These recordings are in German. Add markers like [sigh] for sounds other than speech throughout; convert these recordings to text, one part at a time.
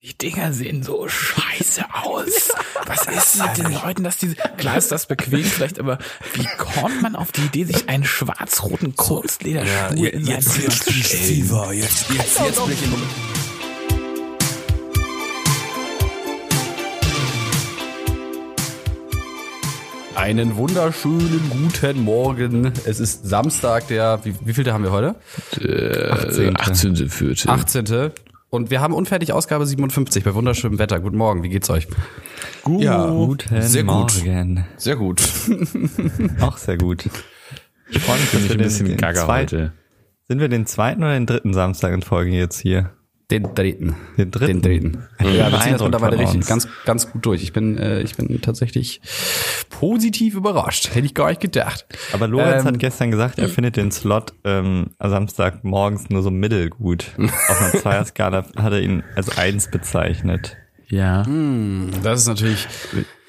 Die Dinger sehen so scheiße aus. [laughs] Was ist mit den Leuten, dass diese, klar ist das bequem vielleicht, aber wie kommt man auf die Idee, sich einen schwarz-roten Kurzlederstuhl in sein Zimmer zu stellen? Jetzt, jetzt, jetzt bin ich in Einen wunderschönen guten Morgen. Es ist Samstag, der, wie, wie viel haben wir heute? Äh, 18. 18. Vierte. 18. Und wir haben unfertig Ausgabe 57 bei wunderschönem Wetter. Guten Morgen, wie geht's euch? Gut. Ja, Guten sehr gut. Morgen. Sehr gut. [laughs] Auch sehr gut. Ich freue mich, dass Bin wir ein bisschen den, den heute. Sind wir den zweiten oder den dritten Samstag in Folge jetzt hier? Den dritten. Den dritten? Den dritten. Ja, wir ziehen das mittlerweile richtig ganz, ganz gut durch. Ich bin, äh, ich bin tatsächlich positiv überrascht. Hätte ich gar nicht gedacht. Aber Lorenz Ähm, hat gestern gesagt, er findet den Slot ähm, am Samstag morgens nur so mittelgut. [laughs] Auf einer Zweierskala hat er ihn als eins bezeichnet. Ja. Das ist natürlich,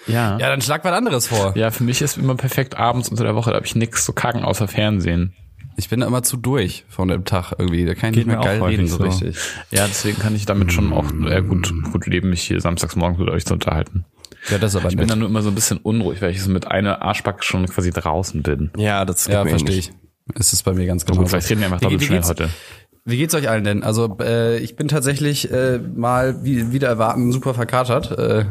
Ja. ja, dann schlag was anderes vor. Ja, für mich ist immer perfekt abends unter der Woche, da habe ich nix zu kacken außer Fernsehen. Ich bin da immer zu durch von dem Tag irgendwie. Da kann ich Geht nicht mehr geil reden so richtig. Ja, deswegen kann ich damit schon auch äh, gut, gut leben, mich hier samstags morgens mit euch zu unterhalten. Ja, das aber Ich bin nett. dann nur immer so ein bisschen unruhig, weil ich so mit einer Arschbacke schon quasi draußen bin. Ja, das Ja, verstehe ich. Es ist bei mir ganz genau. gut, vielleicht reden wir einfach doppelt schnell heute. Wie geht's euch allen denn? Also äh, ich bin tatsächlich äh, mal wie, wieder erwarten super verkatert. Äh,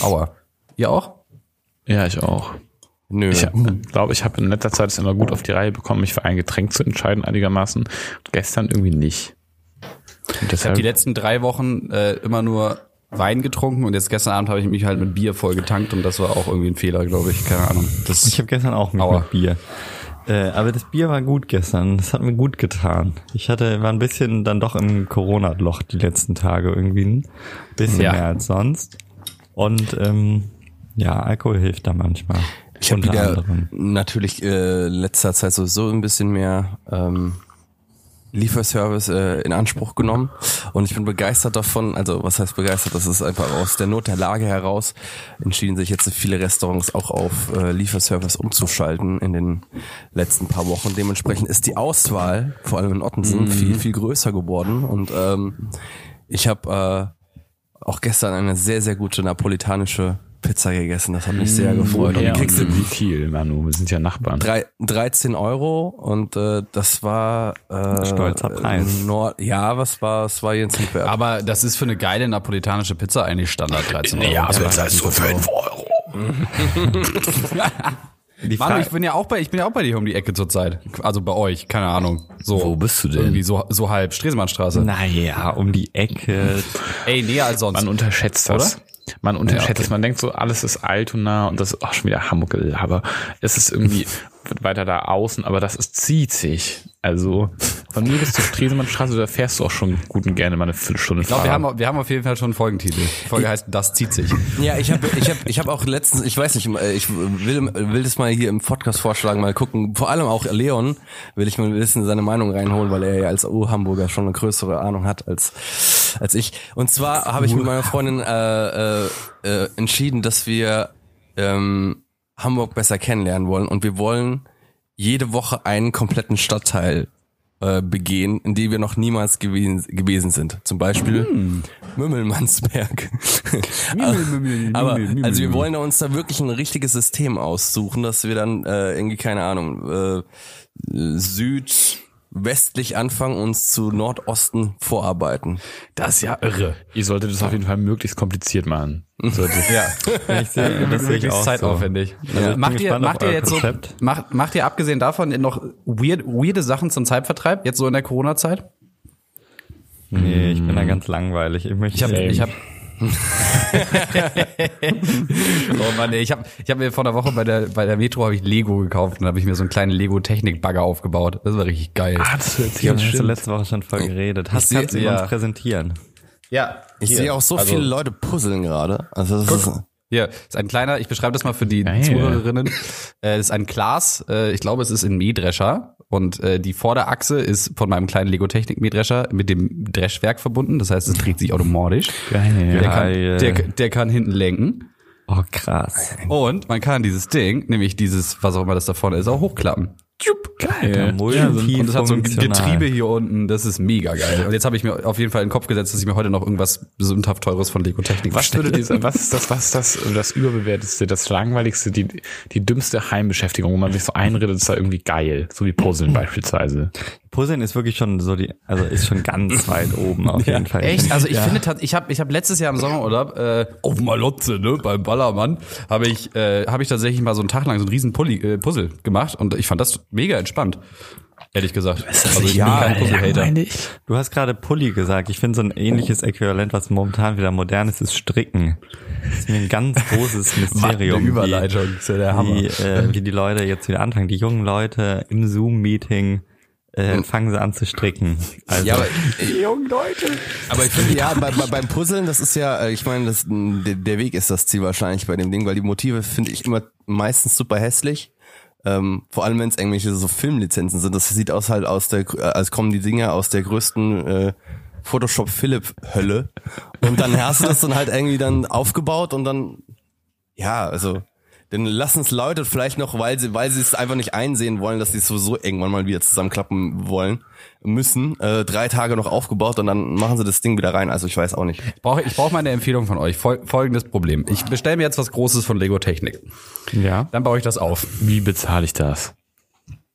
aua. Ihr auch? Ja, ich auch. Nö. Ich glaube, ich habe in letzter Zeit es immer gut auf die Reihe bekommen, mich für ein Getränk zu entscheiden einigermaßen. Gestern irgendwie nicht. Und Ich habe deshalb, die letzten drei Wochen äh, immer nur Wein getrunken und jetzt gestern Abend habe ich mich halt mit Bier voll getankt und das war auch irgendwie ein Fehler, glaube ich. Keine Ahnung. Das Ich habe gestern auch Aua. mit Bier. Äh, aber das Bier war gut gestern. Das hat mir gut getan. Ich hatte war ein bisschen dann doch im Corona-Loch die letzten Tage irgendwie ein bisschen Ja. mehr als sonst. Und ähm, ja, Alkohol hilft da manchmal. Ich habe wieder anderem. natürlich äh, letzter Zeit sowieso ein bisschen mehr ähm, Lieferservice äh, in Anspruch genommen. Und ich bin begeistert davon, also was heißt begeistert, das ist einfach aus der Not der Lage heraus entschieden sich jetzt viele Restaurants auch auf äh, Lieferservice umzuschalten in den letzten paar Wochen. Dementsprechend ist die Auswahl, vor allem in Ottensen, viel, viel größer geworden. Und ähm, ich habe äh, auch gestern eine sehr, sehr gute napolitanische Pizza gegessen. Das hat mich sehr gefreut. Und die woher kriegst du und wie viel, Manu? Wir sind ja Nachbarn. drei, 13 Euro und äh, das war äh, Stolzer Preis. Nord ja, was war es war Jens Wert. aber das ist für eine geile napolitanische Pizza eigentlich Standard 13 Euro. Ja, man aber halt so fünf Euro. Die Manu, ich bin ja auch bei, ich bin ja auch bei dir um die Ecke zurzeit. Also bei euch, keine Ahnung. So. Wo bist du denn? Irgendwie so, so halb. Stresemannstraße. Naja, um die Ecke. Ey, näher als sonst. Man unterschätzt das. Oder? Man unterschätzt Ja, okay. es. Man denkt so, alles ist Altona und das ist auch schon wieder Hamburg-Gelaber. Es ist irgendwie [laughs] wird weiter da außen, aber das ist, zieht sich. Also von mir bis zur Stresemannstraße, da fährst du auch schon gut und gerne mal eine Viertelstunde Ich glaube, wir haben, wir haben auf jeden Fall schon einen Folgentitel. Die Folge heißt Das zieht sich. Ja, ich habe ich hab, ich hab auch letztens, ich weiß nicht, äh, ich will, will das mal hier im Podcast vorschlagen, mal gucken. Vor allem auch Leon will ich mal ein bisschen seine Meinung reinholen, weil er ja als U-Hamburger schon eine größere Ahnung hat als, als ich. Und zwar habe ich mit meiner Freundin äh, äh, äh, entschieden, dass wir ähm, Hamburg besser kennenlernen wollen und wir wollen jede Woche einen kompletten Stadtteil äh, begehen, in dem wir noch niemals gewesen, gewesen sind. Zum Beispiel Mümmelmannsberg. [laughs] [laughs] Aber also wir wollen uns da wirklich ein richtiges System aussuchen, dass wir dann äh, irgendwie keine Ahnung äh, südwestlich anfangen, uns zu Nordosten vorarbeiten. Das ist ja irre. Ihr solltet es auf jeden Fall möglichst kompliziert machen. Solltet, Ja. Ich sehe, das sehe ich auch so. zeitaufwendig. Also ich macht ihr, macht ihr jetzt so, macht, macht ihr abgesehen davon noch weird, weirde Sachen zum Zeitvertreib, jetzt so in der Corona-Zeit? Nee, ich bin da ganz langweilig. Ich möchte Ich habe, ich habe, [laughs] oh Mann, ey, ich habe, ich habe mir vor einer Woche bei der, bei der Metro habe ich Lego gekauft und habe ich mir so einen kleinen Lego-Technik-Bagger aufgebaut. Das war richtig geil. ah, das Ich habe hast du stimmt. letzte Woche schon voll geredet. Hast du ja. uns präsentieren? ja. Ich sehe auch so viele Leute puzzeln gerade. Also das ist, Hier, ist ein kleiner, ich beschreibe das mal für die Geil. Zuhörerinnen. Äh, ist ein Glas, äh, ich glaube, es ist ein Mähdrescher und äh, die Vorderachse ist von meinem kleinen Lego-Technik-Mähdrescher mit dem Dreschwerk verbunden. Das heißt, es dreht sich automatisch. Geil. Der kann, der, der kann hinten lenken. Oh, krass. Und man kann dieses Ding, nämlich dieses, was auch immer das da vorne ist, auch hochklappen. Geil. Multi- Und es hat so ein. Getriebe hier unten, das ist mega geil. Und jetzt habe ich mir auf jeden Fall in den Kopf gesetzt, dass ich mir heute noch irgendwas sündhaft teures von Lego Technik Was würde dieser, was ist das, was ist das, [laughs] das überbewertetste, das langweiligste, die, die dümmste Heimbeschäftigung, wo man sich so einredet, ist da irgendwie geil, so wie Puzzeln beispielsweise. Puzzeln ist wirklich schon so die, also ist schon ganz [laughs] weit oben auf jeden Fall. Echt? Also ich finde, tat- ich habe ich hab letztes Jahr im Sommerurlaub äh, auf Malotze, ne, beim Ballermann, habe ich äh, habe ich tatsächlich mal so einen Tag lang so einen riesen Pulli, äh, Puzzle gemacht und ich fand das mega entspannt. Ehrlich gesagt. also ich bin kein Puzzle-Hater. langweilig? Du hast gerade Pulli gesagt. Ich finde so ein ähnliches Äquivalent, was momentan wieder modern ist, ist Stricken. Das ist mir ein ganz großes [laughs] Mysterium. Eine Überleitung, ist ja der Hammer. Wie, äh, wie die Leute jetzt wieder anfangen. Die jungen Leute im Zoom-Meeting äh, fangen sie an zu stricken. Also, Ja, aber, aber ich finde, ja, bei, bei, beim Puzzeln, das ist ja, äh, ich meine, das, der, der Weg ist das Ziel wahrscheinlich bei dem Ding, weil die Motive finde ich immer meistens super hässlich. Ähm, vor allem, wenn es irgendwelche so Filmlizenzen sind. Das sieht aus halt aus der, äh, als kommen die Dinger aus der größten äh, Photoshop Philipp Hölle. Und dann hast du das dann halt irgendwie dann aufgebaut und dann, ja, also, dann lassen es Leute vielleicht noch, weil sie, weil sie es einfach nicht einsehen wollen, dass sie es sowieso irgendwann mal wieder zusammenklappen wollen, müssen, äh, drei Tage noch aufgebaut und dann machen sie das Ding wieder rein. Also ich weiß auch nicht. Ich brauche ich brauch mal eine Empfehlung von euch. Fol folgendes Problem. Ich bestelle mir jetzt was Großes von Lego Technik. Ja. Dann baue ich das auf. Wie bezahle ich das?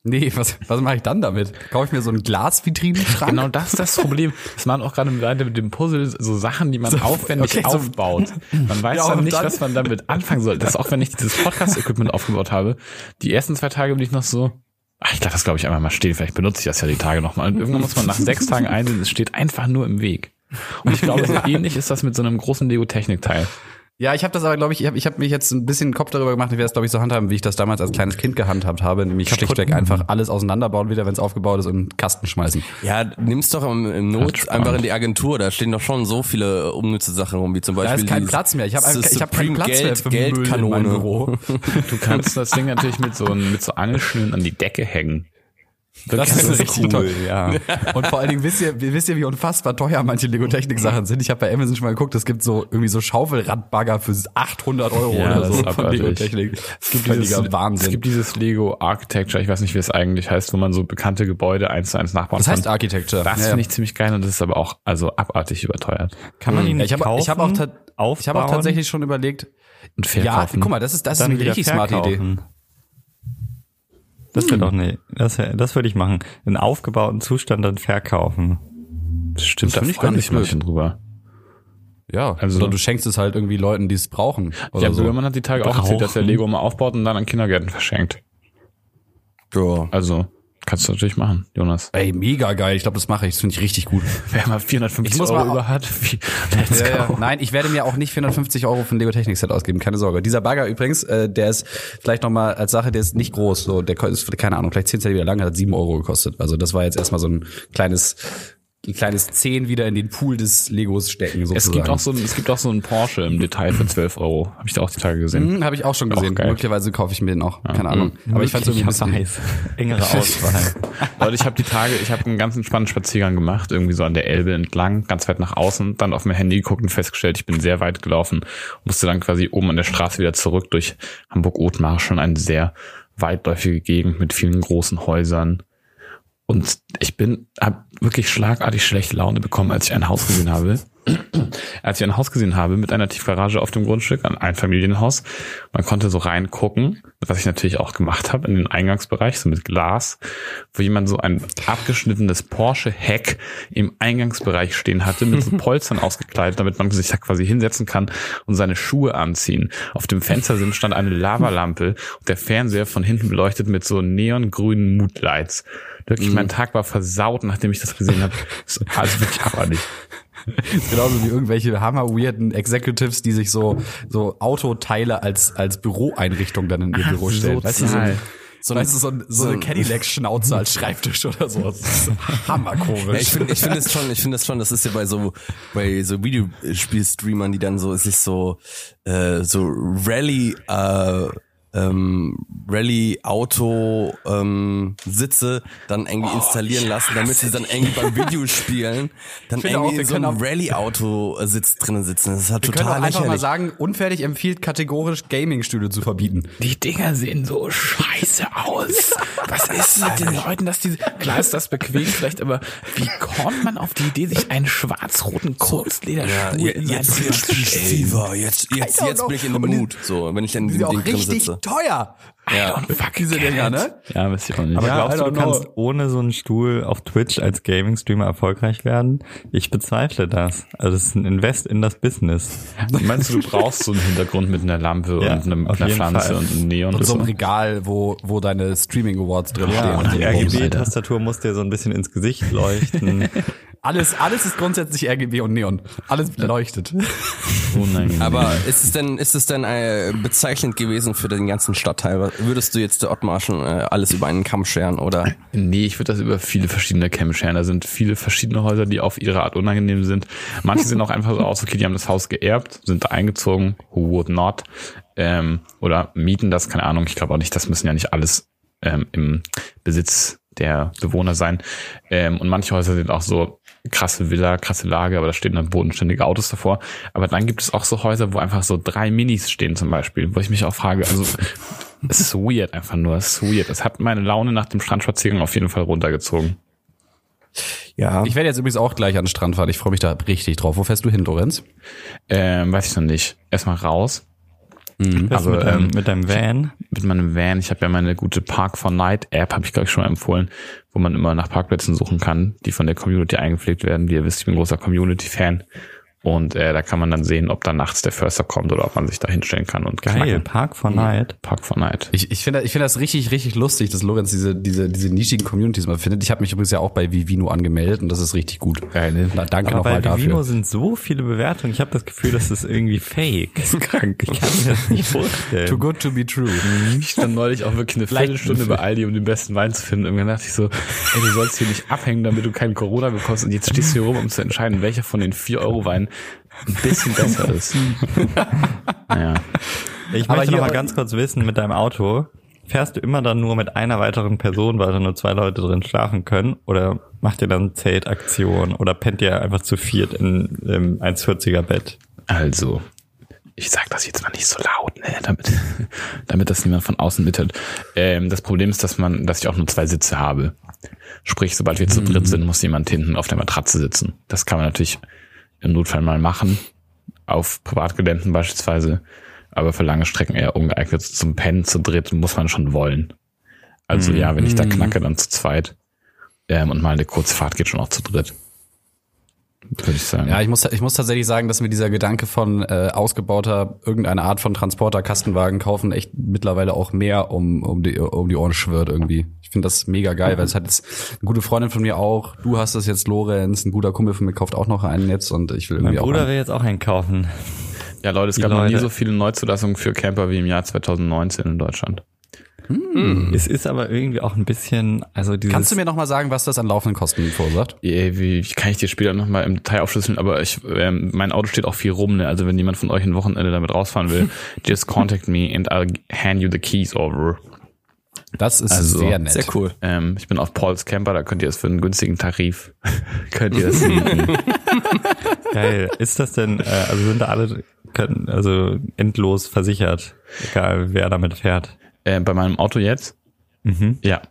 Nee, was, was mache ich dann damit? Kaufe ich mir so einen Glasvitrinenschrank? Genau das ist das Problem. Das machen auch gerade mit, mit dem Puzzle so Sachen, die man aufwendig okay, so- aufbaut. Man weiß Ja, dann nicht, dann- was man damit anfangen soll. Das ist auch, wenn ich dieses Podcast-Equipment aufgebaut habe. Die ersten zwei Tage bin ich noch so, ach, ich lasse das glaube ich einmal mal stehen. Vielleicht benutze ich das ja die Tage nochmal. Und irgendwann muss man nach sechs Tagen einsehen, es steht einfach nur im Weg. Und ich glaube, so [laughs] ähnlich ist das mit so einem großen Lego-Technik-Teil. Ja, ich habe das aber, glaube ich, ich habe ich hab mich jetzt ein bisschen den Kopf darüber gemacht, ich werde es, glaube ich, so handhaben, wie ich das damals als kleines Kind gehandhabt habe, nämlich schlichtweg einfach alles auseinanderbauen wieder, wenn es aufgebaut ist und in den Kasten schmeißen. Ja, nimm's doch im, im Not einfach in die Agentur. Da stehen doch schon so viele unnütze Sachen rum, wie zum Da Beispiel ist kein Platz mehr. Ich habe ich hab keinen Platz mehr Geld, für Müll in meinem Geldkanone. Büro. [laughs] Du kannst das Ding natürlich mit so, mit so Angelschnüren an die Decke hängen. Das ist richtig toll. ja. [laughs] Und vor allen Dingen wisst ihr, wisst ihr, wie unfassbar teuer manche Lego-Technik-Sachen sind? Ich habe bei Amazon schon mal geguckt, es gibt so irgendwie so Schaufelradbagger für 800 Euro Ja, oder das so ist von. Lego-Technik. Es gibt, dieses, es Wahnsinn. gibt dieses Lego Architecture, ich weiß nicht, wie es eigentlich heißt, wo man so bekannte Gebäude eins zu eins nachbauen das heißt kann. Architecture. Das Ja, ja. finde ich ziemlich geil und das ist aber auch also abartig überteuert. Kann man ihn Ja, nicht ich habe kaufen, ich hab auch, ta- ich hab auch tatsächlich schon überlegt, Und ja, verkaufen. guck mal, das ist, das ist eine richtig smarte Idee. Das wäre doch ne, das, wär- das würde ich machen. In aufgebauten Zustand dann verkaufen. stimmt, das da ich gar nicht manche drüber. Ja, Also- also du schenkst es halt irgendwie Leuten, die es brauchen. Oder Ja, so. Böhmermann hat die Tage auch erzählt, dass er Brauchen. Lego mal aufbaut und dann an Kindergärten verschenkt. Ja. Also, kannst du natürlich machen, Jonas. Ey, mega geil. Ich glaube, das mache ich. Das finde ich richtig gut. [laughs] Wer mal 450 Ich muss Euro mal- über hat, wie, let's Ja, ja. go. Nein, ich werde mir auch nicht 450 Euro für ein Lego Technik Set ausgeben, keine Sorge. Dieser Bagger übrigens, äh, der ist vielleicht noch mal als Sache, der ist nicht groß, so der ist keine Ahnung, vielleicht 10 Zentimeter lang, hat 7 Euro gekostet. Also das war jetzt erstmal so ein kleines ein kleines 10 wieder in den Pool des Legos stecken sozusagen. Es gibt auch so ein, es gibt auch so einen Porsche im Detail für 12 Euro. Habe ich da auch die Tage gesehen. hm, habe ich auch schon gesehen. geil. Möglicherweise kaufe ich mir den auch, keine Ahnung. Aber ich fand es irgendwie ein bisschen engere [laughs] Auswahl. Leute, ich habe die Tage, ich habe einen ganz entspannten Spaziergang gemacht, irgendwie so an der Elbe entlang, ganz weit nach außen, dann auf mein Handy geguckt und festgestellt, ich bin sehr weit gelaufen, musste dann quasi oben an der Straße wieder zurück durch Hamburg-Othmar, schon eine sehr weitläufige Gegend mit vielen großen Häusern. Und ich bin, habe wirklich schlagartig schlechte Laune bekommen, als ich ein Haus gesehen habe. [clears throat] als ich ein Haus gesehen habe mit einer Tiefgarage auf dem Grundstück, ein Einfamilienhaus. Man konnte so reingucken, was ich natürlich auch gemacht habe, in den Eingangsbereich, so mit Glas, wo jemand so ein abgeschnittenes Porsche-Heck im Eingangsbereich stehen hatte, mit so [laughs] Polstern ausgekleidet, damit man sich da quasi hinsetzen kann und seine Schuhe anziehen. Auf dem Fenstersim stand eine Lavalampe und der Fernseher von hinten beleuchtet mit so neongrünen Moodlights. Wirklich, mein Tag war versaut, nachdem ich das gesehen habe. Also wirklich abartig. Genauso wie irgendwelche hammer-weirden Executives, die sich so, so Autoteile als, als Büroeinrichtung dann in ihr Büro stellen. Weißt du, so, so, weißt du, so, so eine Cadillac-Schnauze als Schreibtisch oder so. Das ist hammerkomisch. Ja, ich finde ich finde es schon, ich finde es schon, das ist ja bei so bei so Videospielstreamern, die dann so sich so äh, so Rally äh, ähm, Rallye-Auto ähm, Sitze dann irgendwie Oh, installieren lassen, damit sie dann irgendwie beim Videospielen dann auch, irgendwie wir in so einem auch- Rallye-Auto-Sitz drinnen sitzen. Das ist halt Wir können auch total einfach mal sagen, unfertig empfiehlt kategorisch Gaming-Stühle zu verbieten. Die Dinger sehen so scheiße aus. [laughs] Was ist mit den Leuten, dass diese, klar ist das bequem vielleicht, aber wie kommt man auf die Idee, sich einen schwarz-roten Ja, in sein jetzt, jetzt jetzt, jetzt, don't jetzt bin ich in dem die- Mood, so, wenn ich in Die dem sind auch Ding drin sitze. Teuer. Ja. Und fuck Diese Dinger, ne? Ja, weiß ich auch nicht. Aber Ja, glaubst du, du kannst know. ohne so einen Stuhl auf Twitch als Gaming-Streamer erfolgreich werden? Ich bezweifle das. Also das ist ein Invest in das Business. [laughs] Meinst du, du brauchst so einen Hintergrund mit einer Lampe Ja, und einem, einer Pflanze Fall. und einem Neon? Und so einem? Regal, wo, wo deine Streaming Awards drin Ja, stehen. und die. RGB-Tastatur muss dir so ein bisschen ins Gesicht leuchten. [laughs] Alles, alles ist grundsätzlich RGB und Neon. Alles leuchtet. Unangenehm. Aber ist es denn, ist es denn äh, bezeichnend gewesen für den ganzen Stadtteil? Würdest du jetzt der Ottmarschen äh, alles über einen Kamm scheren oder? Nee, ich würde das über viele verschiedene Camps scheren. Da sind viele verschiedene Häuser, die auf ihre Art unangenehm sind. Manche sind auch einfach so aus, okay, die haben das Haus geerbt, sind da eingezogen, who would not, ähm, oder mieten das, keine Ahnung. Ich glaube auch nicht, das müssen ja nicht alles ähm, im Besitz der Bewohner sein. Ähm, und manche Häuser sind auch so krasse Villa, krasse Lage, aber da stehen dann bodenständige Autos davor. Aber dann gibt es auch so Häuser, wo einfach so drei Minis stehen zum Beispiel, wo ich mich auch frage, also [laughs] es ist weird einfach nur, es ist weird. Es hat meine Laune nach dem Strandspaziergang auf jeden Fall runtergezogen. Ja. Ich werde jetzt übrigens auch gleich an den Strand fahren. Ich freue mich da richtig drauf. Wo fährst du hin, Lorenz? Ähm, weiß ich noch nicht. Erstmal raus Was Aber, mit, deinem, ähm, mit deinem Van? mit meinem Van. Ich habe ja meine gute Park for Night App, habe ich glaube ich schon mal empfohlen, wo man immer nach Parkplätzen suchen kann, die von der Community eingepflegt werden. Wie ihr wisst, ich bin großer Community-Fan. Und äh, da kann man dann sehen, ob da nachts der Förster kommt oder ob man sich da hinstellen kann und Geil, knacken. Park for Night. Park for Night. Ich, ich finde ich finde das richtig, richtig lustig, dass Lorenz diese, diese, diese nischigen Communities mal findet. Ich habe mich übrigens ja auch bei Vivino angemeldet und das ist richtig gut. Geil, ne? Na, danke Aber bei nochmal Vivino dafür. sind so viele Bewertungen. Ich habe das Gefühl, das ist irgendwie fake. Das ist krank. Ich kann mir das nicht vorstellen. Too good to be true. Ich stand neulich auch wirklich eine Viertelstunde bei Aldi, um den besten Wein zu finden. Irgendwann dachte ich so, ey, du sollst hier nicht abhängen, damit du keinen Corona bekommst. Und jetzt stehst du hier rum, um zu entscheiden, welcher von den 4-Euro-Weinen ein bisschen besser ist. [laughs] naja. Ich Aber möchte noch hier- mal ganz kurz wissen, mit deinem Auto, fährst du immer dann nur mit einer weiteren Person, weil da nur zwei Leute drin schlafen können? Oder macht ihr dann Zeltaktion? Oder pennt ihr einfach zu viert in im 1,40er Bett? Also, ich sag das jetzt mal nicht so laut, ne, damit, [laughs] damit das niemand von außen mithört. Ähm, das Problem ist, dass man, dass ich auch nur zwei Sitze habe. Sprich, sobald wir zu dritt sind, muss jemand hinten auf der Matratze sitzen. Das kann man natürlich im Notfall mal machen, auf Privatgeländen beispielsweise, aber für lange Strecken eher ungeeignet. Zum Pennen zu dritt muss man schon wollen. Also ja, wenn ich da knacke, dann zu zweit. Ähm, und mal eine kurze Fahrt geht schon auch zu dritt. Würde ich sagen. Ja, ich muss, ich muss tatsächlich sagen, dass mir dieser Gedanke von äh, ausgebauter irgendeine Art von Transporter, Kastenwagen kaufen echt mittlerweile auch mehr um, um, die, um die Ohren schwirrt irgendwie. Ich finde das mega geil, weil es hat jetzt eine gute Freundin von mir auch, du hast das jetzt, Lorenz, ein guter Kumpel von mir kauft auch noch einen jetzt und ich will Mein irgendwie auch Bruder will jetzt auch einen kaufen. Ja, Leute, es Die gab noch nie Leute. so viele Neuzulassungen für Camper wie im Jahr 2019 in Deutschland. Es ist aber irgendwie auch ein bisschen, also dieses, Kannst du mir noch mal sagen, was das an laufenden Kosten verursacht? Eh, Wie kann ich dir später nochmal im Detail aufschlüsseln, aber ich, ähm, mein Auto steht auch viel rum, ne? Also wenn jemand von euch ein Wochenende damit rausfahren will, [laughs] just contact me and I'll hand you the keys over. Das ist Also, sehr nett. Sehr cool. Ähm, ich bin auf Paul's Camper, da könnt ihr es für einen günstigen Tarif, [laughs] könnt ihr es mieten. [laughs] geil. Ist das denn, äh, also sind da alle, können, also endlos versichert, egal wer damit fährt? Äh, bei meinem Auto jetzt? Mhm. Ja.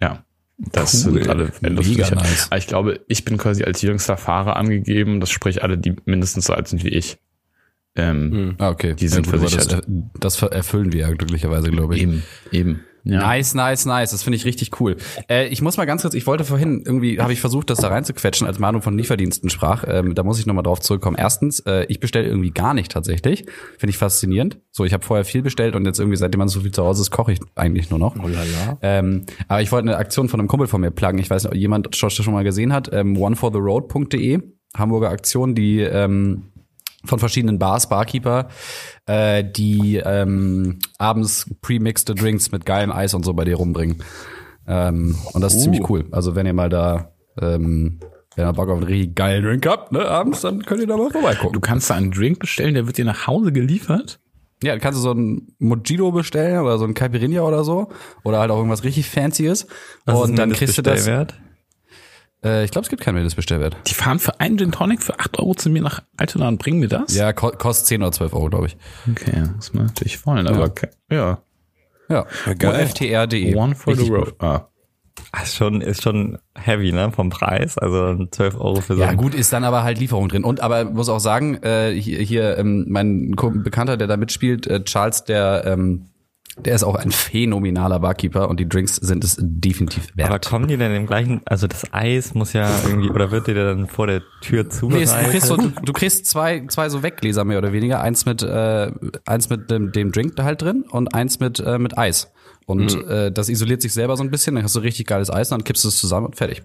Ja. Das Cool. sind alle Mega nice. Aber ich glaube, ich bin quasi als jüngster Fahrer angegeben, das sprich alle, die mindestens so alt sind wie ich. Ähm, Ah, okay. Die sind gut, aber versichert. Das, das erfüllen wir ja glücklicherweise, glaube ich. Eben, eben. Ja. Nice, nice, nice. Das finde ich richtig cool. Äh, ich muss mal ganz kurz, ich wollte vorhin, irgendwie habe ich versucht, das da reinzuquetschen, als Manu von Lieferdiensten sprach. Ähm, da muss ich nochmal drauf zurückkommen. Erstens, äh, ich bestelle irgendwie gar nicht tatsächlich. Finde ich faszinierend. So, ich habe vorher viel bestellt und jetzt irgendwie, seitdem man so viel zu Hause ist, koche ich eigentlich nur noch. Oh lala. Ähm, aber ich wollte eine Aktion von einem Kumpel von mir pluggen. Ich weiß nicht, ob jemand schon schon mal gesehen hat. Ähm, onefortheroad.de, Hamburger Aktion, die ähm, von verschiedenen Bars, Barkeeper, äh, die ähm, abends pre-mixte Drinks mit geilem Eis und so bei dir rumbringen. Ähm, und das ist ziemlich cool. Also wenn ihr mal da, ähm, wenn ihr Bock auf einen richtig geilen Drink habt, ne, abends, dann könnt ihr da mal vorbeigucken. Du kannst da einen Drink bestellen, der wird dir nach Hause geliefert. Ja, dann kannst du so ein Mojito bestellen oder so ein Caipirinha oder so. Oder halt auch irgendwas richtig Fancyes. Was und dann kriegst du das. Bestellwert? Äh, ich glaube, es gibt keinen Mindestbestellwert. Die fahren für einen Gin Tonic für 8 Euro zu mir nach Altona und bringen mir das? Ja, ko kostet 10 oder 12 Euro, glaube ich. Okay, das muss man natürlich wollen, aber okay. ja. Ja. geil. ftr.de. One for the road. Ah. Ah, Ist schon, ist schon heavy, ne, vom Preis. Also 12 Euro für so Ja, gut, ist dann aber halt Lieferung drin. Und aber muss auch sagen, äh, hier, hier ähm, mein Bekannter, der da mitspielt, äh, Charles, der ähm, der ist auch ein phänomenaler Barkeeper und die Drinks sind es definitiv wert. Aber kommen die denn im gleichen, also das Eis muss ja irgendwie, oder wird dir dann vor der Tür Nee, zubereitet? es- du kriegst, so, du, du kriegst zwei, zwei so Weggläser mehr oder weniger. Eins mit, äh, eins mit dem, dem Drink da halt drin und eins mit, äh, mit Eis. Und äh, das isoliert sich selber so ein bisschen, dann hast du richtig geiles Eis, dann kippst du es zusammen und fertig.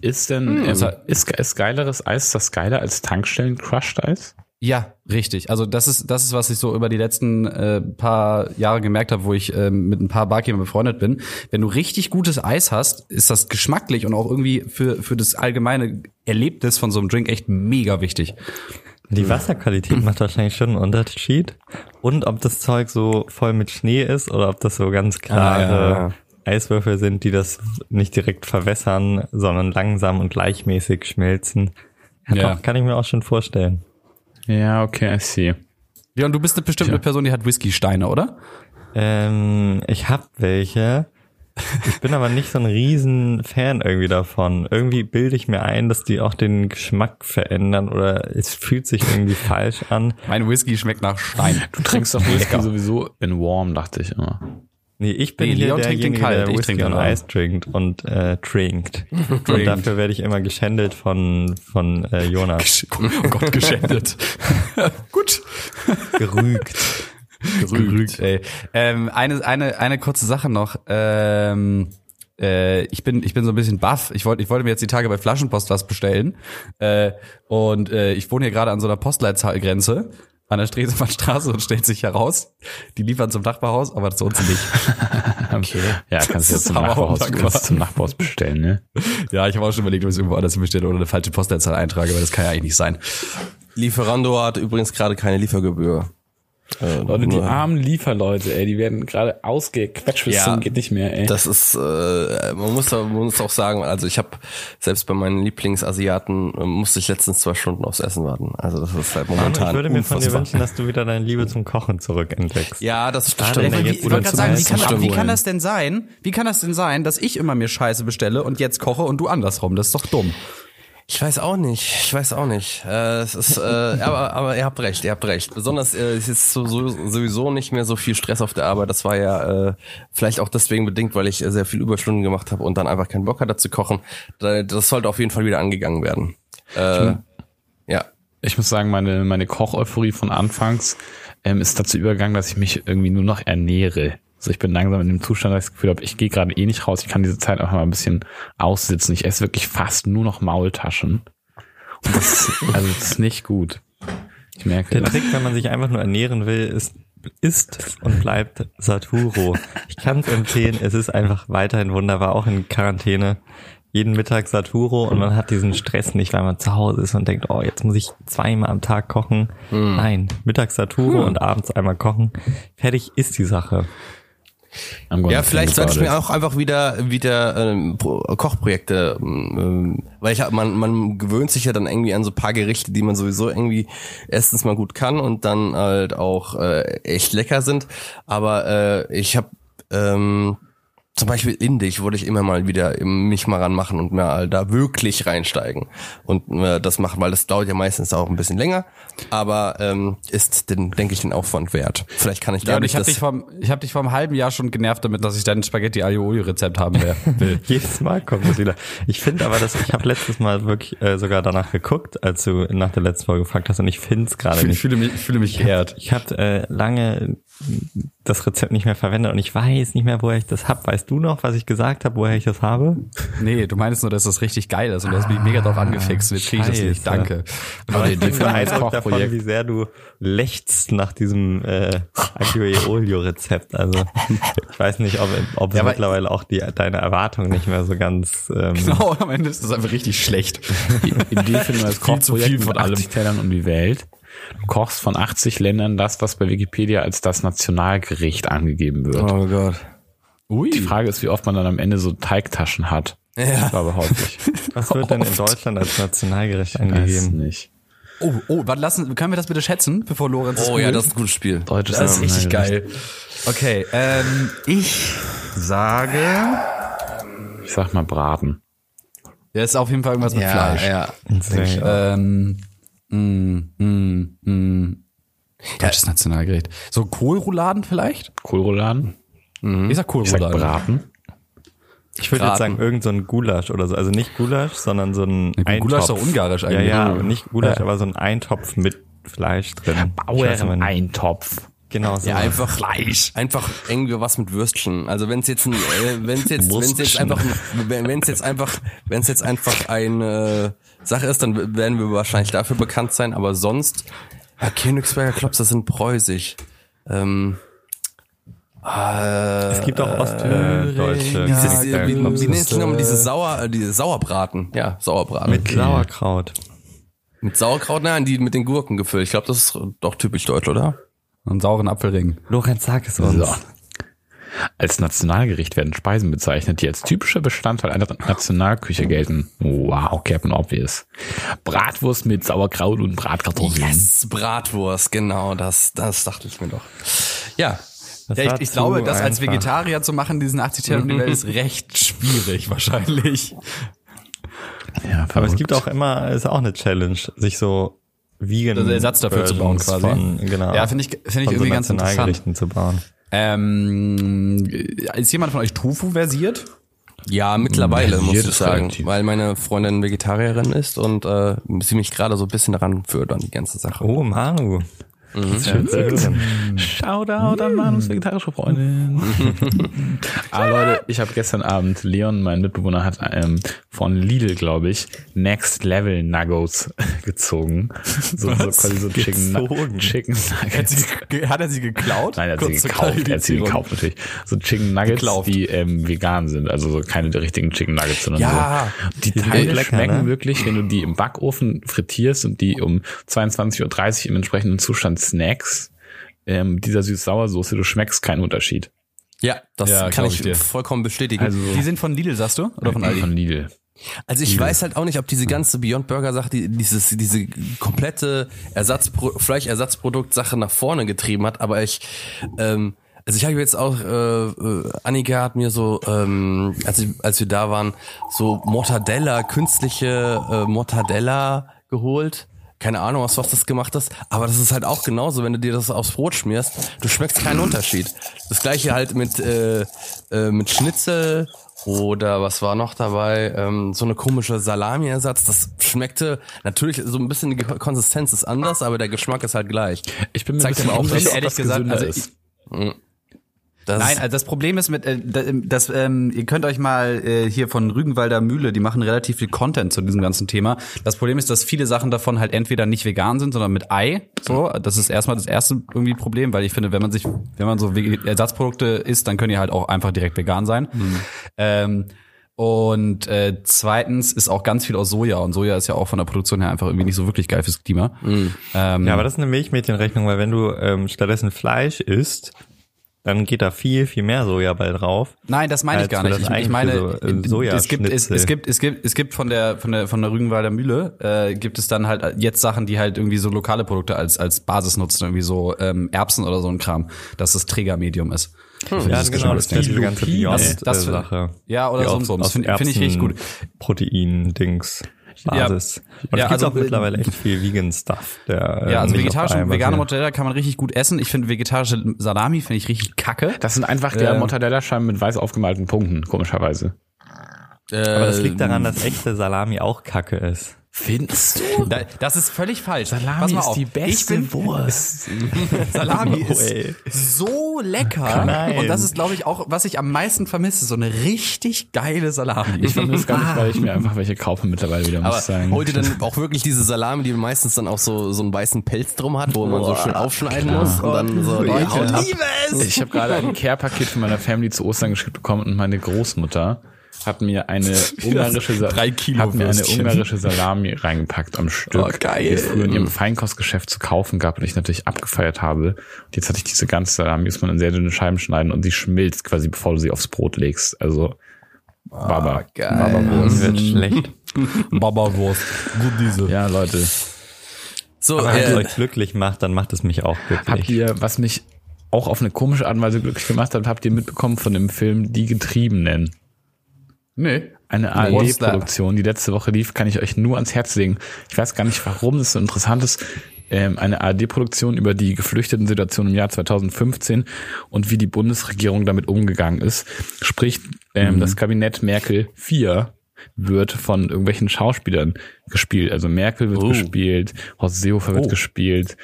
Ist denn, ähm, ist, ist geileres Eis das geiler als Tankstellen Crushed Eis? Ja, richtig. Also das ist das ist was ich so über die letzten äh, paar Jahre gemerkt habe, wo ich ähm, mit ein paar Barkeepern befreundet bin. Wenn du richtig gutes Eis hast, ist das geschmacklich und auch irgendwie für für das allgemeine Erlebnis von so einem Drink echt mega wichtig. Die Wasserqualität macht wahrscheinlich schon einen Unterschied. Und ob das Zeug so voll mit Schnee ist oder ob das so ganz klare Ah, Eiswürfel sind, die das nicht direkt verwässern, sondern langsam und gleichmäßig schmelzen. Ja, Ja. Doch, kann ich mir auch schon vorstellen. Ja, okay, I see. Ja, und du bist eine bestimmte Person, die hat Whisky-Steine, oder? Ähm, ich hab welche. Ich bin aber nicht so ein riesen Fan irgendwie davon. Irgendwie bilde ich mir ein, dass die auch den Geschmack verändern oder es fühlt sich irgendwie falsch an. Mein Whisky schmeckt nach Stein. Du trinkst doch Whisky sowieso in warm, dachte ich immer. Nee, ich bin Nee, hier Leon trinkt den kalt, der ich Whisky trinke und. Eis trinkt und äh, trinkt. [laughs] und dafür werde ich immer geschändelt von von äh, Jonas. [laughs] Oh Gott, geschändet. [laughs] Gut. Gerügt. Gerügt, ey. Ähm, eine, eine, eine kurze Sache noch. Ähm, äh, ich bin, ich bin so ein bisschen baff. Ich wollte, ich wollte mir jetzt die Tage bei Flaschenpost was bestellen. Äh, und äh, ich wohne hier gerade an so einer Postleitzahlgrenze an der Stresemannstraße und stellt sich heraus, die liefern zum Nachbarhaus, aber zu uns nicht. [laughs] Okay. Ja, kannst du jetzt zum Nachbarhaus, kannst zum Nachbarhaus bestellen, ne? ja, ich habe auch schon überlegt, ob ich es irgendwo anders bestelle oder eine falsche Postleitzahl eintrage, aber das kann ja eigentlich nicht sein. Lieferando hat übrigens gerade keine Liefergebühr. Äh, Leute, die armen Lieferleute, ey, die werden gerade ausgequetscht bis Ja. zum geht nicht mehr, ey. Das ist, äh, man muss, man muss auch sagen, also ich habe selbst bei meinen Lieblingsasiaten äh, musste ich letztens zwei Stunden aufs Essen warten. Also das ist halt momentan ich würde mir von dir unfassbar. wünschen, dass du wieder deine Liebe zum Kochen zurückentdeckst. Ja, das, das Schade, stimmt. wenn Wie, jetzt ich wollte gerade sagen, wie kann, wie kann das denn sein? Wie kann das denn sein, dass ich immer mir Scheiße bestelle und jetzt koche und du andersrum? Das ist doch dumm. Ich weiß auch nicht. Ich weiß auch nicht. Äh, es ist, äh, [laughs] aber, aber ihr habt recht, ihr habt recht. Besonders äh, es ist so, so, sowieso nicht mehr so viel Stress auf der Arbeit. Das war ja äh, vielleicht auch deswegen bedingt, weil ich äh, sehr viel Überstunden gemacht habe und dann einfach keinen Bock hatte zu kochen. Da- Das sollte auf jeden Fall wieder angegangen werden. Äh, ja. ich muss sagen, meine, meine Koch-Euphorie von anfangs ähm, ist dazu übergegangen, dass ich mich irgendwie nur noch ernähre. Also ich bin langsam in dem Zustand, dass ich das Gefühl habe, ich gehe gerade eh nicht raus, ich kann diese Zeit einfach mal ein bisschen aussitzen. Ich esse wirklich fast nur noch Maultaschen. Und das, ist- [laughs] also das ist nicht gut. Ich merke Der das. Trick, wenn man sich einfach nur ernähren will, ist ist und bleibt Saturo. Ich kann es empfehlen, es ist einfach weiterhin wunderbar, auch in Quarantäne. Jeden Mittag Saturo und man hat diesen Stress nicht, weil man zu Hause ist und denkt, oh, jetzt muss ich zweimal am Tag kochen. Nein, mittags Saturo und abends einmal kochen. Fertig ist die Sache. Ja, vielleicht sollte ich mir auch einfach wieder wieder ähm, Pro- Kochprojekte, ähm, weil ich hab- man man gewöhnt sich ja dann irgendwie an so ein paar Gerichte, die man sowieso irgendwie erstens mal gut kann und dann halt auch äh, echt lecker sind. Aber äh, ich habe ähm, zum Beispiel Indisch wollte ich immer mal wieder mich mal ranmachen und mal da wirklich reinsteigen und äh, das machen, weil das dauert ja meistens auch ein bisschen länger, aber ähm, ist den denke ich den Aufwand wert. Vielleicht kann ich Ja, und dadurch ich habe das dich vom, ich habe dich vor einem halben Jahr schon genervt damit, dass ich dein Spaghetti Aglio Olio Rezept haben [laughs] will. Jedes Mal kommt es wieder. Ich finde aber, dass ich habe letztes Mal wirklich äh, sogar danach geguckt, als du nach der letzten Folge gefragt hast und ich finde es gerade Ich nicht. fühle mich, ich fühle mich geehrt. Ich habe äh, lange das Rezept nicht mehr verwendet und ich weiß nicht mehr, woher ich das hab. Weißt du noch, was ich gesagt habe, woher ich das habe? Nee, du meinst nur, dass das richtig geil ist und du hast mich mega drauf angefixt. Jetzt kriege ich das nicht. Danke. Aber ich bin für ein beeindruckt davon, wie sehr du lechzt nach diesem äh, Aglio e Olio Rezept. Also ich weiß nicht, ob, ob Ja, mittlerweile auch die deine Erwartung nicht mehr so ganz ähm, Genau, am Ende ist das einfach richtig schlecht. Die ein neues Viel zu Kochprojekt viel mit von allem. 80 Tellern um die Welt. Du kochst von 80 Ländern das, was bei Wikipedia als das Nationalgericht angegeben wird. Oh Gott. Ui. Die Frage ist, wie oft man dann am Ende so Teigtaschen hat. Ja. Ich glaube häufig. [laughs] Was wird denn in Deutschland als Nationalgericht Weiß angegeben? nicht. Oh, oh, warte, lassen, können wir das bitte schätzen, bevor Lorenz Oh ja, das ist ein gutes Spiel. Deutsches Das ist richtig geil. Okay, ähm, ich sage, Ich sag mal Braten. der ist auf jeden Fall irgendwas mit Ja, Fleisch. ja. Sehr- Ähm, mm, mm, mm. Deutsches Nationalgericht. So Kohlrouladen vielleicht? Kohlrouladen. Ich sag Ich sag Kohlrouladen. Braten. Ich würde jetzt sagen, irgend so ein Gulasch oder so. Also nicht Gulasch, sondern so ein Ja, Eintopf. Gulasch ist doch ungarisch eigentlich. Ja, ja, nicht Gulasch, Ja. aber so ein Eintopf mit Fleisch drin. Bauerneintopf. Genau so. Ja, einfach Fleisch. Einfach irgendwie was mit Würstchen. Also wenn es jetzt ein, äh, wenn es jetzt, wenn es jetzt einfach, wenn es jetzt einfach, wenn es jetzt einfach eine Sache ist, dann werden wir wahrscheinlich dafür bekannt sein. Aber sonst, ja, Königsberger Klopse sind preußig. Ähm, äh, es gibt auch ostdeutsche. dieses, Ja, äh, wie, wie nennt sich nochmal äh, diese Sauer, äh, diese Sauerbraten? Ja, Sauerbraten. mit Sauerkraut. Mit Sauerkraut, nein, die mit den Gurken gefüllt. Ich glaube, das ist doch typisch deutsch, oder? Und sauren Apfelring. Lorenz, sag es uns. So. Als Nationalgericht werden Speisen bezeichnet, die als typischer Bestandteil einer Nationalküche gelten. Wow, Captain Obvious. Bratwurst mit Sauerkraut und Bratkartoffeln. Yes, Bratwurst, genau, das, das dachte ich mir doch. Ja, Ja, ich, ich glaube, das als einfach. Vegetarier zu machen, diesen 80 Teller um die Welt, ist [laughs] recht schwierig wahrscheinlich. Ja, Aber es gibt auch immer, ist auch eine Challenge, sich so vegan Also Ersatz dafür zu bauen Versions quasi. Von, genau. Ja, finde ich, finde ich von so irgendwie ganz interessant. Zu bauen. Ähm, ist jemand von euch Tofu versiert? ja, mittlerweile muss Versiert ich sagen, relativ. weil meine Freundin Vegetarierin ist und äh, sie mich gerade so ein bisschen daran führt an die ganze Sache. Oh, Manu. Mhm. Shoutout an Manus vegetarische Freundin. [laughs] ah, Leute, ich habe gestern Abend, Leon, mein Mitbewohner, hat ähm, von Lidl, glaube ich, Next Level Nuggets [laughs] gezogen. So, so quasi so Chicken, Gezogen? Chicken Hat, Nuggets. sie, hat er sie geklaut? Nein, er hat sie Kurze gekauft. Er hat sie gekauft natürlich. So Chicken Nuggets, Geklaut. die ähm, vegan sind. Also so keine richtigen Chicken Nuggets, sondern Ja, so. Die, Teile schmecken ne? wirklich, wenn du die im Backofen frittierst und die um 22.30 Uhr im entsprechenden Zustand snackst, ähm, dieser süß-sauer-Soße, du schmeckst keinen Unterschied. Ja, das Ja, kann ich, ich dir. vollkommen bestätigen. Also Die sind von Lidl, sagst du? Oder von Aldi? Von Lidl. Also ich weiß halt auch nicht, ob diese ganze Beyond Burger Sache, die, dieses, diese komplette Ersatzpro Fleischersatzprodukt-Sache nach vorne getrieben hat, aber ich, ähm, also ich habe jetzt auch, äh, äh, Annika hat mir so, ähm, als, ich, als wir da waren, so Mortadella, künstliche äh, Mortadella geholt. Keine Ahnung, aus was das gemacht ist, aber das ist halt auch genauso, wenn du dir das aufs Brot schmierst, du schmeckst keinen Unterschied. Das gleiche halt mit, äh, äh, mit Schnitzel oder was war noch dabei? Ähm, so eine komische Salami-Ersatz. Das schmeckte natürlich so ein bisschen die Konsistenz ist anders, aber der Geschmack ist halt gleich. Ich bin mir Zeigt ein bisschen auch, dass- ehrlich das gesagt, also ist. Das Nein, also das Problem ist mit, äh, da- das, ähm, ihr könnt euch mal äh, hier von Rügenwalder Mühle, die machen relativ viel Content zu diesem ganzen Thema. Das Problem ist, dass viele Sachen davon halt entweder nicht vegan sind, sondern mit Ei. So, das ist erstmal das erste irgendwie Problem, weil ich finde, wenn man sich, wenn man so Ersatzprodukte isst, dann können die halt auch einfach direkt vegan sein. Ähm, und äh, zweitens ist auch ganz viel aus Soja und Soja ist ja auch von der Produktion her einfach irgendwie nicht so wirklich geil fürs Klima. Ähm, Ja, aber das ist eine Milchmädchenrechnung, weil wenn du ähm, stattdessen Fleisch isst, dann geht da viel, viel mehr Soja bei drauf. Nein, das meine ich gar nicht. das Ich, ich meine, so- äh, es gibt es, es gibt es gibt es gibt von der von der von der Rügenwalder Mühle äh, gibt es dann halt jetzt Sachen, die halt irgendwie so lokale Produkte als als Basis nutzen, irgendwie so ähm, Erbsen oder so ein Kram, dass das Trägermedium ist. Ja, dieses genau, das ist diese ganze das- das- Beyond-Sache. Ja, oder so so. Das finde find ich richtig gut. Protein-Dings. Basis. Und Ja, es gibt also, auch mittlerweile echt viel Vegan-Stuff. Der, Ja, äh, also nicht vegetarische vegane. Mozzarella kann man richtig gut essen. Ich finde vegetarische Salami finde ich richtig kacke. Das sind einfach der Äh, Mortadella-Scheiben mit weiß aufgemalten Punkten, komischerweise. äh, Aber das liegt daran, dass echte Salami auch kacke ist. Findest du? Da, das ist völlig falsch. Salami ist die beste ich bin, Wurst. [laughs] Salami [laughs] Oh, ist so lecker. Nein. Und das ist, glaube ich, auch, was ich am meisten vermisse, so eine richtig geile Salami. Ich vermisse gar nicht, weil ich mir einfach welche kaufe mittlerweile wieder, muss aber ich sagen. holt ihr dann auch wirklich diese Salami, die meistens dann auch so, so einen weißen Pelz drum hat, wo man so schön aufschneiden muss und dann so die Haut ab. Ich habe gerade ein Care-Paket von meiner Family zu Ostern geschickt bekommen und meine Großmutter hat mir eine [laughs] ungarische, hat mir eine ungarische Salami reingepackt am Stück, Oh, geil. die es früher in ihrem Feinkostgeschäft zu kaufen gab und ich natürlich abgefeiert habe. Und jetzt hatte ich diese ganze Salami, muss man in sehr dünne Scheiben schneiden und sie schmilzt quasi, bevor du sie aufs Brot legst. Also Baba. geil. Baba Mir wird schlecht. [laughs] Baba-Wurst. Gut diese. Ja, Leute. So, Aber wenn es äh, euch glücklich macht, dann macht es mich auch Habt glücklich. ihr, was mich auch auf eine komische Art und Weise glücklich gemacht hat, habt ihr mitbekommen von dem Film Die Getriebenen? Nee. Eine? ARD-Produktion, die letzte Woche lief, kann ich euch nur ans Herz legen. Ich weiß gar nicht, warum das so interessant ist. Ähm, eine ARD-Produktion über die geflüchteten Situation im Jahr 2015 und wie die Bundesregierung damit umgegangen ist. Sprich, ähm, das Kabinett Merkel 4 wird von irgendwelchen Schauspielern gespielt. Also Merkel wird Oh. gespielt, Horst Seehofer wird Oh. gespielt,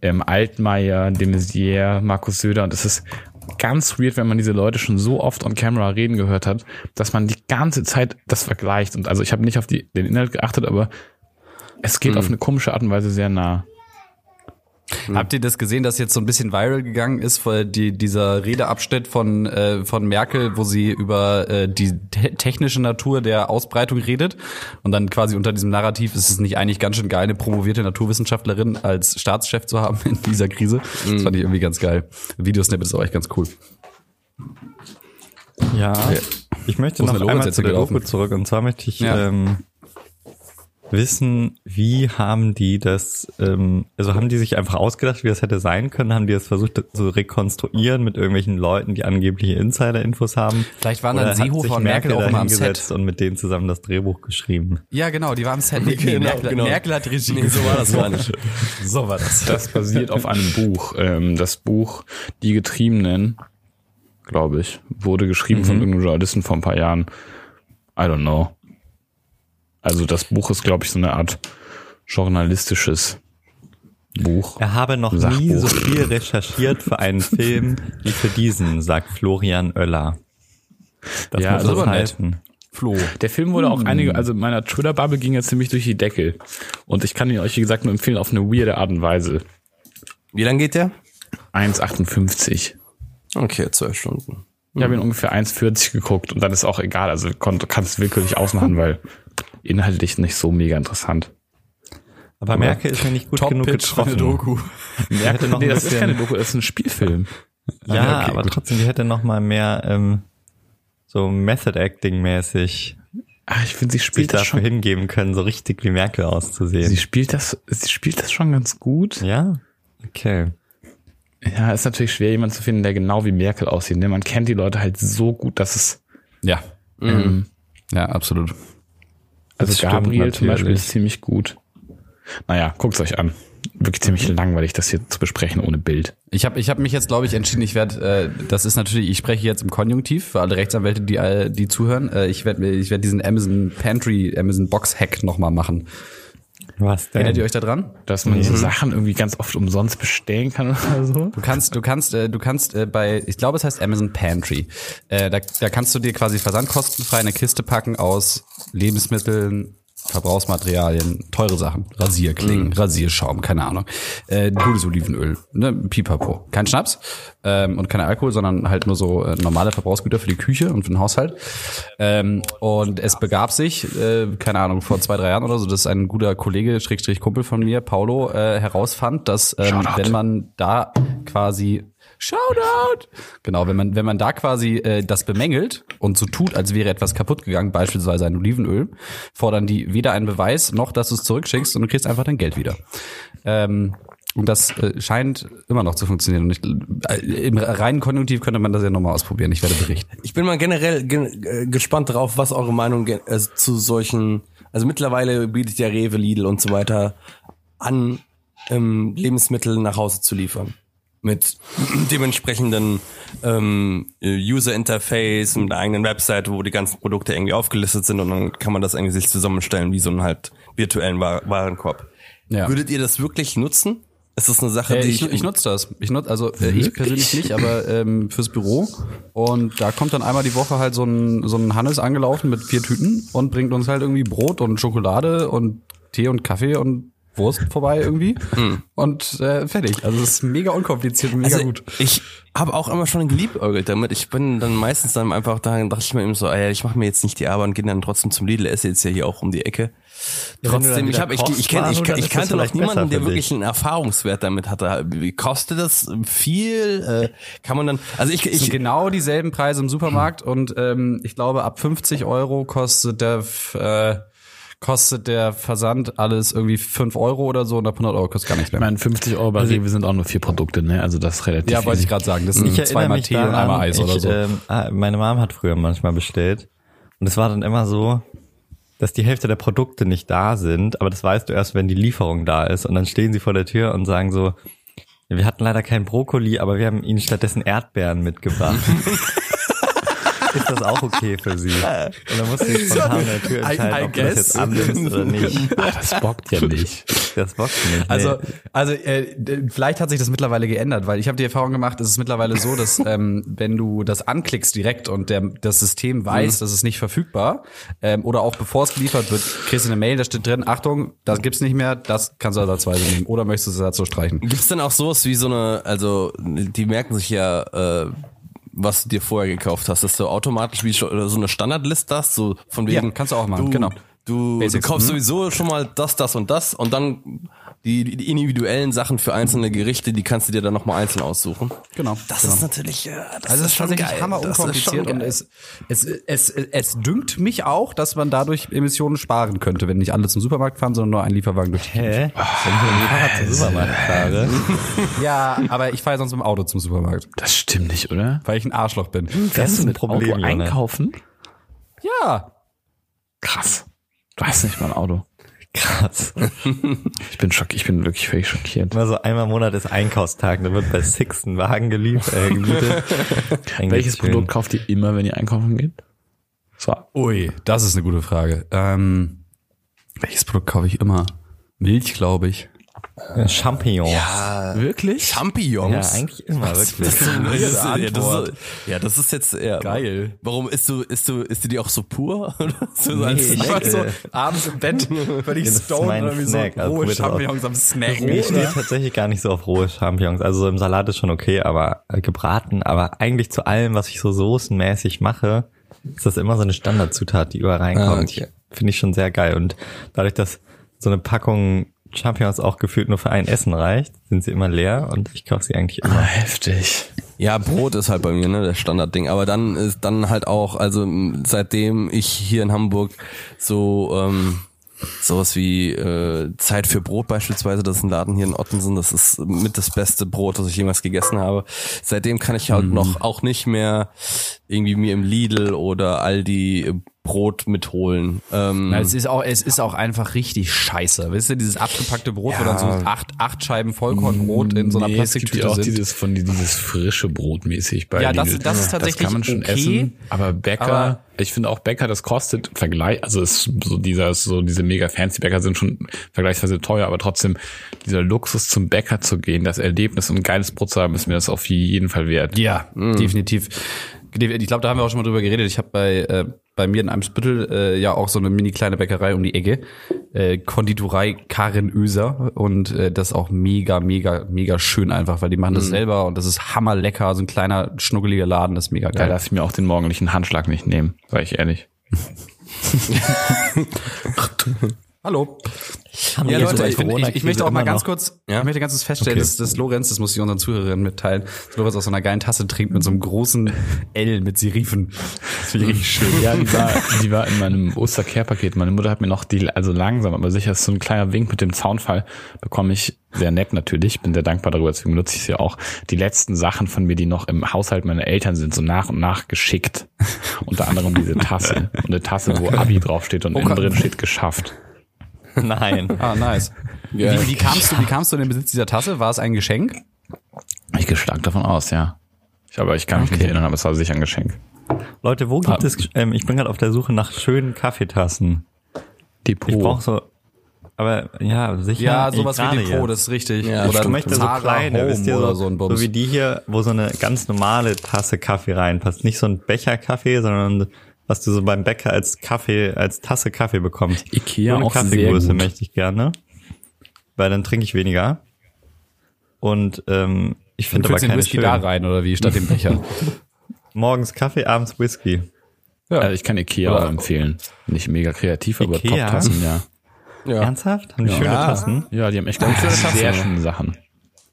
ähm, Altmaier, de Maizière, Markus Söder und es ist ganz weird, wenn man diese Leute schon so oft on camera reden gehört hat, dass man die ganze Zeit das vergleicht. Und also ich habe nicht auf die, den Inhalt geachtet, aber es geht auf eine komische Art und Weise sehr nah. Habt ihr das gesehen, dass jetzt so ein bisschen viral gegangen ist, weil die, dieser Redeabschnitt von, äh, von Merkel, wo sie über äh, die te technische Natur der Ausbreitung redet und dann quasi unter diesem Narrativ ist es nicht eigentlich ganz schön geil, eine promovierte Naturwissenschaftlerin als Staatschef zu haben in dieser Krise. Das fand ich irgendwie ganz geil. Videosnippet ist auch echt ganz cool. Ja, ich möchte noch einmal jetzt zu der? Doku zurück und zwar möchte ich Ja. ähm, wissen, wie haben die das, ähm, also haben die sich einfach ausgedacht, wie das hätte sein können, haben die das versucht zu rekonstruieren mit irgendwelchen Leuten, die angebliche Insider-Infos haben? Vielleicht waren dann Seehofer und Merkel auch da immer am Set. und mit denen zusammen das Drehbuch geschrieben? Ja, genau, die waren am Set. Nee, Genau, Merkel, genau. Merkel hat Regie. nee, so war das gar nicht. So war das. Das basiert auf einem Buch. Ähm, das Buch Die Getriebenen, glaube ich, wurde geschrieben von irgendeinem Journalisten vor ein paar Jahren. I don't know. Also das Buch ist, glaube ich, so eine Art journalistisches Buch. Er habe noch nie Sachbuch. so viel recherchiert für einen [laughs] Film wie für diesen, sagt Florian Oeller. Das Ja, muss das nett. heißen. Flo. Der Film wurde auch einige, also meiner Twitter-Bubble ging ja ziemlich durch die Decke. Und ich kann ihn euch, wie gesagt, nur empfehlen auf eine weirde Art und Weise. wie lang geht der? 1,58. Okay, zwölf Stunden. Ich habe ihn ungefähr 1,40 geguckt und dann ist auch egal. Also du kannst es willkürlich ausmachen, weil inhaltlich nicht so mega interessant. Aber Merkel ist mir nicht gut genug getroffen. Doku. [laughs] Merkel, noch nee, ein das ist keine Doku, das ist ein Spielfilm. Ja, okay, aber gut. trotzdem, die hätte noch mal mehr ähm, so Method Acting mäßig Ah, ich finde, sie sich spielt das dafür schon. hingeben können, so richtig wie Merkel auszusehen. Sie spielt das, sie spielt das schon ganz gut. ja? Okay. Ja, ist natürlich schwer, jemanden zu finden, der genau wie Merkel aussieht. Ne? Man kennt die Leute halt so gut, dass es, Ja. ähm, Ja, absolut. Also Das Gabriel zum Beispiel ist ziemlich gut. Naja, guckt's euch an. Wirklich ziemlich langweilig, das hier zu besprechen ohne Bild. Ich habe ich hab mich jetzt, glaube ich, entschieden, ich werde, äh, das ist natürlich, ich spreche jetzt im Konjunktiv für alle Rechtsanwälte, die, äh, die zuhören. Äh, ich werde ich werd diesen Amazon Pantry, Amazon Box Hack nochmal machen. Was denn? Erinnert ihr euch da dran? Dass man so Sachen irgendwie ganz oft umsonst bestellen kann oder so. Du kannst, du kannst, äh, du kannst äh, bei, ich glaube, es heißt Amazon Pantry. Äh, da, da kannst du dir quasi versandkostenfrei eine Kiste packen aus Lebensmitteln, Verbrauchsmaterialien, teure Sachen, Rasierklingen, Rasierschaum, keine Ahnung, äh, gutes Olivenöl, ne, Pipapo, kein Schnaps ähm, und kein Alkohol, sondern halt nur so äh, normale Verbrauchsgüter für die Küche und für den Haushalt. Ähm, und es begab sich, äh, keine Ahnung, vor zwei drei Jahren oder so, dass ein guter Kollege, Schrägstrich Kumpel von mir, Paulo, äh, herausfand, dass ähm, wenn man da quasi Shoutout! Genau, wenn man, wenn man da quasi äh, das bemängelt und so tut, als wäre etwas kaputt gegangen, beispielsweise ein Olivenöl, fordern die weder einen Beweis noch, dass du es zurückschickst und du kriegst einfach dein Geld wieder. Ähm, und das äh, scheint immer noch zu funktionieren. Und ich, äh, im reinen Konjunktiv könnte man das ja nochmal ausprobieren. Ich werde berichten. Ich bin mal generell gen äh, gespannt darauf, was eure Meinung also zu solchen, also mittlerweile bietet ja Rewe, Lidl und so weiter an, ähm, Lebensmittel nach Hause zu liefern. Mit [clears throat] dementsprechenden ähm, User Interface, mit einer eigenen Website, wo die ganzen Produkte irgendwie aufgelistet sind und dann kann man das irgendwie sich zusammenstellen wie so einen halt virtuellen Wa- Warenkorb. Ja. Würdet ihr das wirklich nutzen? Ist das eine Sache, Äh, die ich, ich nutze das. Ich nutze, also äh, ich persönlich nicht, aber ähm, fürs Büro. Und da kommt dann einmal die Woche halt so ein, so ein Hannes angelaufen mit vier Tüten und bringt uns halt irgendwie Brot und Schokolade und Tee und Kaffee und Wurst vorbei irgendwie und äh, fertig. Also es ist mega unkompliziert und mega Also, gut. Ich habe auch immer schon geliebäugelt damit. Ich bin dann meistens dann einfach da, dachte ich mir eben so, ey, ich mache mir jetzt nicht die Arbeit und gehe dann trotzdem zum Lidl, esse jetzt ja hier auch um die Ecke. Trotzdem, ich habe ich, ich, kenn, ich, ich kannte noch niemanden, der wirklich einen Erfahrungswert damit hatte. Wie kostet das viel? Äh, kann man dann, also ich, ich genau dieselben Preise im Supermarkt und ähm, ich glaube ab 50 Euro kostet der äh, kostet der Versand alles irgendwie 5 Euro oder so und ab 100 Euro kostet gar nichts Ich mehr. meine, 50 Euro bei Rewe sind auch nur vier Produkte, ne? Also das ist relativ Ja, wollte ich gerade sagen. Das sind Ich zweimal Tee und einmal Eis ich, oder so. Ähm, ah, meine Mom hat früher manchmal bestellt und es war dann immer so, dass die Hälfte der Produkte nicht da sind, aber das weißt du erst, wenn die Lieferung da ist und dann stehen sie vor der Tür und sagen so, "Ja, wir hatten leider keinen Brokkoli, aber wir haben ihnen stattdessen Erdbeeren mitgebracht. [laughs] ist das auch okay für sie? Und dann musst du dich spontan an der Tür I- entscheiden, I ob du das jetzt annimmst oder nicht. Ah, das bockt ja nicht. Das bockt nicht. Also, nee. also äh, d- vielleicht hat sich das mittlerweile geändert, weil ich habe die Erfahrung gemacht, es ist mittlerweile so, dass [laughs] ähm, wenn du das anklickst direkt und der, das System weiß, das ist nicht verfügbar, ähm, oder auch bevor es geliefert wird, kriegst du eine Mail, da steht drin, Achtung, das gibt's nicht mehr, das kannst du ersatzweise nehmen. Oder möchtest du es ersatzlos streichen? Gibt's denn auch sowas wie so eine, also die merken sich ja, äh, was du dir vorher gekauft hast, dass du automatisch wie schon- so eine Standardliste hast, so von wegen. Ja, kannst du auch machen, du, genau. Du, du Basics, kaufst mhm. sowieso schon mal das, das und das und dann die, die individuellen Sachen für einzelne Gerichte, die kannst du dir dann nochmal einzeln aussuchen. Genau. Das genau. ist natürlich, ja, das Also es ist schon tatsächlich geil. hammer Das ist schon unkompliziert und geil. es, es, es, es dünkt mich auch, dass man dadurch Emissionen sparen könnte, wenn nicht alle zum Supermarkt fahren, sondern nur ein Lieferwagen durch die Hä? Wenn ich mit dem Fahrrad zum Supermarkt fahre. [laughs] Ja, aber ich fahre sonst mit dem Auto zum Supermarkt, Das stimmt nicht, oder? weil ich ein Arschloch bin. Fährst du ein mit Problem, Auto einkaufen? Ja. Krass. Du hast nicht mal ein Auto. Krass. Ich bin schock, ich bin wirklich völlig schockiert. Immer so einmal im Monat ist Einkaufstag, da wird bei Six ein Wagen geliefert. Äh, gemietet. Welches schön. Produkt kauft ihr immer, wenn ihr einkaufen geht? So. Ui, das ist eine gute Frage. Ähm, welches Produkt kaufe ich immer? Milch, glaube ich. Äh, Champignons. Wirklich? Champignons. Ja, eigentlich immer, wirklich. Das ist, so- das ist, ja, das ist, ja, das ist jetzt eher. Geil. Warum isst du, isst du, isst du die auch so pur? [laughs] Oder so Nee, als ich- Snack? äh, so abends im Bett [laughs] völlig Ja, ist mein irgendwie Snack. Also probiert das aus. am Snacken. Mir steht tatsächlich gar nicht so auf rohe Champignons. Also im Salat ist schon okay, aber äh, gebraten. Aber eigentlich zu allem, was ich so soßenmäßig mache, ist das immer so eine Standardzutat, die überall reinkommt. Ah, okay. Finde ich schon sehr geil. Und dadurch, dass so eine Packung Champignons auch gefühlt nur für ein Essen reicht, sind sie immer leer und ich kaufe sie eigentlich immer. heftig. Ja, Brot ist halt bei mir, ne, das Standardding. Aber dann ist dann halt auch, also seitdem ich hier in Hamburg so ähm, sowas wie äh, Zeit für Brot beispielsweise, das ist ein Laden hier in Ottensen, das ist mit das beste Brot, das ich jemals gegessen habe. Seitdem kann ich halt noch auch nicht mehr irgendwie mir im Lidl oder Aldi äh, Brot mitholen. Ähm, Na, es ist auch, es ist auch einfach richtig scheiße. Wisst ihr, dieses abgepackte Brot, wo dann so acht, acht Scheiben Vollkornbrot in so einer Nee, es gibt Plastiktüte ja auch sind. dieses von dieses frische Brot mäßig bei Ja, das- das ist tatsächlich das kann man schon okay, essen, aber Bäcker, aber- ich finde auch Bäcker, das kostet Vergleich, also ist so dieser so diese mega fancy Bäcker sind schon vergleichsweise teuer, aber trotzdem dieser Luxus zum Bäcker zu gehen, das Erlebnis und ein geiles Brot zu haben, ist mir das auf jeden Fall wert. Ja, definitiv. Ich glaube, da haben wir auch schon mal drüber geredet. Ich habe bei äh, bei mir in Eimsbüttel äh, ja auch so eine mini kleine Bäckerei um die Ecke, äh, Konditorei Karin Öser und äh, das ist auch mega mega mega schön einfach, weil die machen das selber und das ist hammerlecker, so ein kleiner schnuckeliger Laden, das ist mega Da geil. lasse ich mir auch den morgendlichen Handschlag nicht nehmen, sag ich ehrlich. [laughs] [laughs] Hallo. Haben Ja, Leute, ich, ich, ich möchte auch mal ganz immer kurz, Ja? ich möchte ganz kurz feststellen, Okay. dass, dass Lorenz, das muss ich unseren Zuhörerinnen mitteilen, dass Lorenz aus so einer geilen Tasse trinkt mit so einem großen L mit Serifen. Das finde ich richtig schön. Ja, die war, die war in meinem Ostercare-Paket. Meine Mutter hat mir noch die, also langsam, aber sicher ist so ein kleiner Wink mit dem Zaunfall, bekomme ich sehr nett natürlich, bin sehr dankbar darüber, deswegen benutze ich sie auch, die letzten Sachen von mir, die noch im Haushalt meiner Eltern sind, so nach und nach geschickt. Unter anderem diese Tasse. [laughs] Und eine Tasse, wo Abi draufsteht und innen Gott. drin steht geschafft. [laughs] Nein. Ah, nice. Wie, wie, kamst du, wie kamst du in den Besitz dieser Tasse? War es ein Geschenk? Ich gehe stark davon aus, ja. Ich, aber ich kann mich nicht erinnern, aber es war sicher ein Geschenk. Leute, wo gibt Ah. es, ähm, ich bin gerade auf der Suche nach schönen Kaffeetassen. Depot. Ich brauche so, aber ja, sicher. Ja, sowas wie Depot, jetzt. das ist richtig. Ja, oder Ich möchte so kleine, wisst ihr, oder so, so ein so wie die hier, wo so eine ganz normale Tasse Kaffee reinpasst. Nicht so ein Becher Kaffee, sondern was du so beim Bäcker als Kaffee, als Tasse Kaffee bekommst. Ikea Ohne auch sehr Kaffeegröße gut. möchte ich gerne. weil dann trinke ich weniger. Und ähm, ich finde aber den keine Whisky da schönen. rein oder wie statt dem Becher? [laughs] Morgens Kaffee, abends Whisky. Also ich kann Ikea auch empfehlen. Nicht mega kreativ, aber Ikea? Top-Tassen, ja. Ja. Ernsthaft? Haben die schöne Tassen? Ja, die haben echt ganz schöne Tassen, sehr ja. schöne Sachen.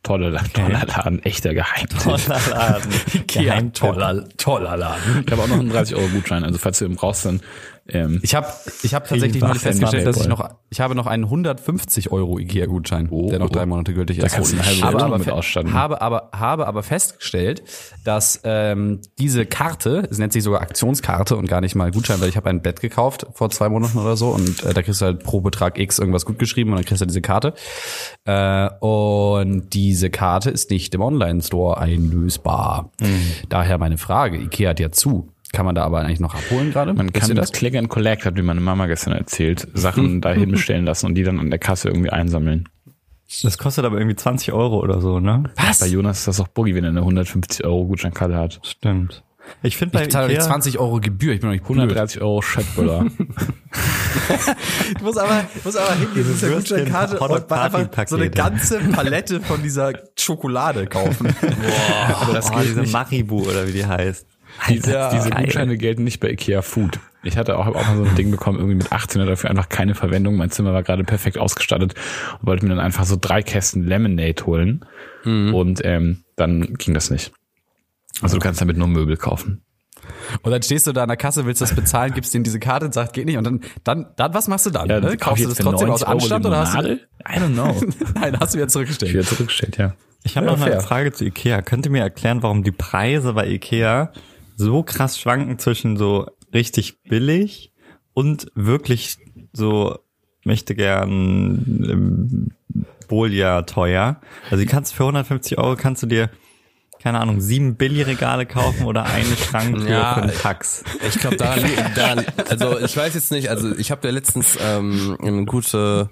Tolle, toller Laden, echter Geheimtipp. Toller Laden. [laughs] Geheimtipp. toller, toller Laden. Ich habe auch noch einen 30-Euro-Gutschein, also falls du ihn brauchst, dann ähm, Ich habe ich hab tatsächlich noch festgestellt, dass ich noch ich habe noch einen 150 Euro Ikea Gutschein, Oh, der noch oh. drei Monate gültig Da ist. kannst du eine aber ausstatten. habe aber habe aber festgestellt, dass ähm, diese Karte, es nennt sich sogar Aktionskarte und gar nicht mal Gutschein, weil ich habe ein Bett gekauft vor zwei Monaten oder so und äh, da kriegst du halt pro Betrag X irgendwas gut geschrieben und dann kriegst du diese Karte. Äh, und diese Karte ist nicht im Online-Store einlösbar. Mhm. Daher meine Frage, Ikea hat ja zu. Kann man da aber eigentlich noch abholen gerade? man kann das Click and Collect, hat wie meine Mama gestern erzählt, Sachen [laughs] dahin bestellen lassen und die dann an der Kasse irgendwie einsammeln. Das kostet aber irgendwie 20 Euro oder so, ne? Was? Bei Jonas ist das auch Boogie, wenn er eine 150 Euro Gutscheinkarte hat. Stimmt. Ich finde bei Ich Ikea, 20 Euro Gebühr, ich bin noch nicht blöd. 130 Euro Chatböller. [laughs] Ich muss aber, muss aber hingehen Diese Würstchen- Hotdog- so eine ganze Palette von dieser Schokolade kaufen. [laughs] aber das gilt diese nicht. Maribu oder wie die heißt. Diese diese. Gutscheine gelten nicht bei Ikea Food. Ich hatte auch, auch mal so ein Ding bekommen, irgendwie mit 18 oder dafür einfach keine Verwendung. Mein Zimmer war gerade perfekt ausgestattet und wollte mir dann einfach so drei Kästen Lemonade holen. Und ähm, dann ging das nicht. Also du kannst damit nur Möbel kaufen. Und dann stehst du da an der Kasse, willst das bezahlen, gibst denen diese Karte und sagt, geht nicht. Und dann, dann, dann was machst du dann? ne? kauf Kaufst du das trotzdem aus Anstand oder hast du? I don't know. [laughs] nein, hast du wieder Ich zurückgestellt? wieder zurückgestellt, ja. Ich habe Ja, noch eine fair. Frage zu Ikea. Könnt ihr mir erklären, warum die Preise bei Ikea so krass schwanken zwischen so richtig billig und wirklich so möchte gern ähm, Bolia teuer? Also du kannst für 150 Euro kannst du dir keine Ahnung, sieben Billigregale kaufen oder eine Schranktür Ja, für einen Tax. Ich glaube, daran, [laughs] daran, also ich weiß jetzt nicht, also ich habe ja letztens ähm, eine gute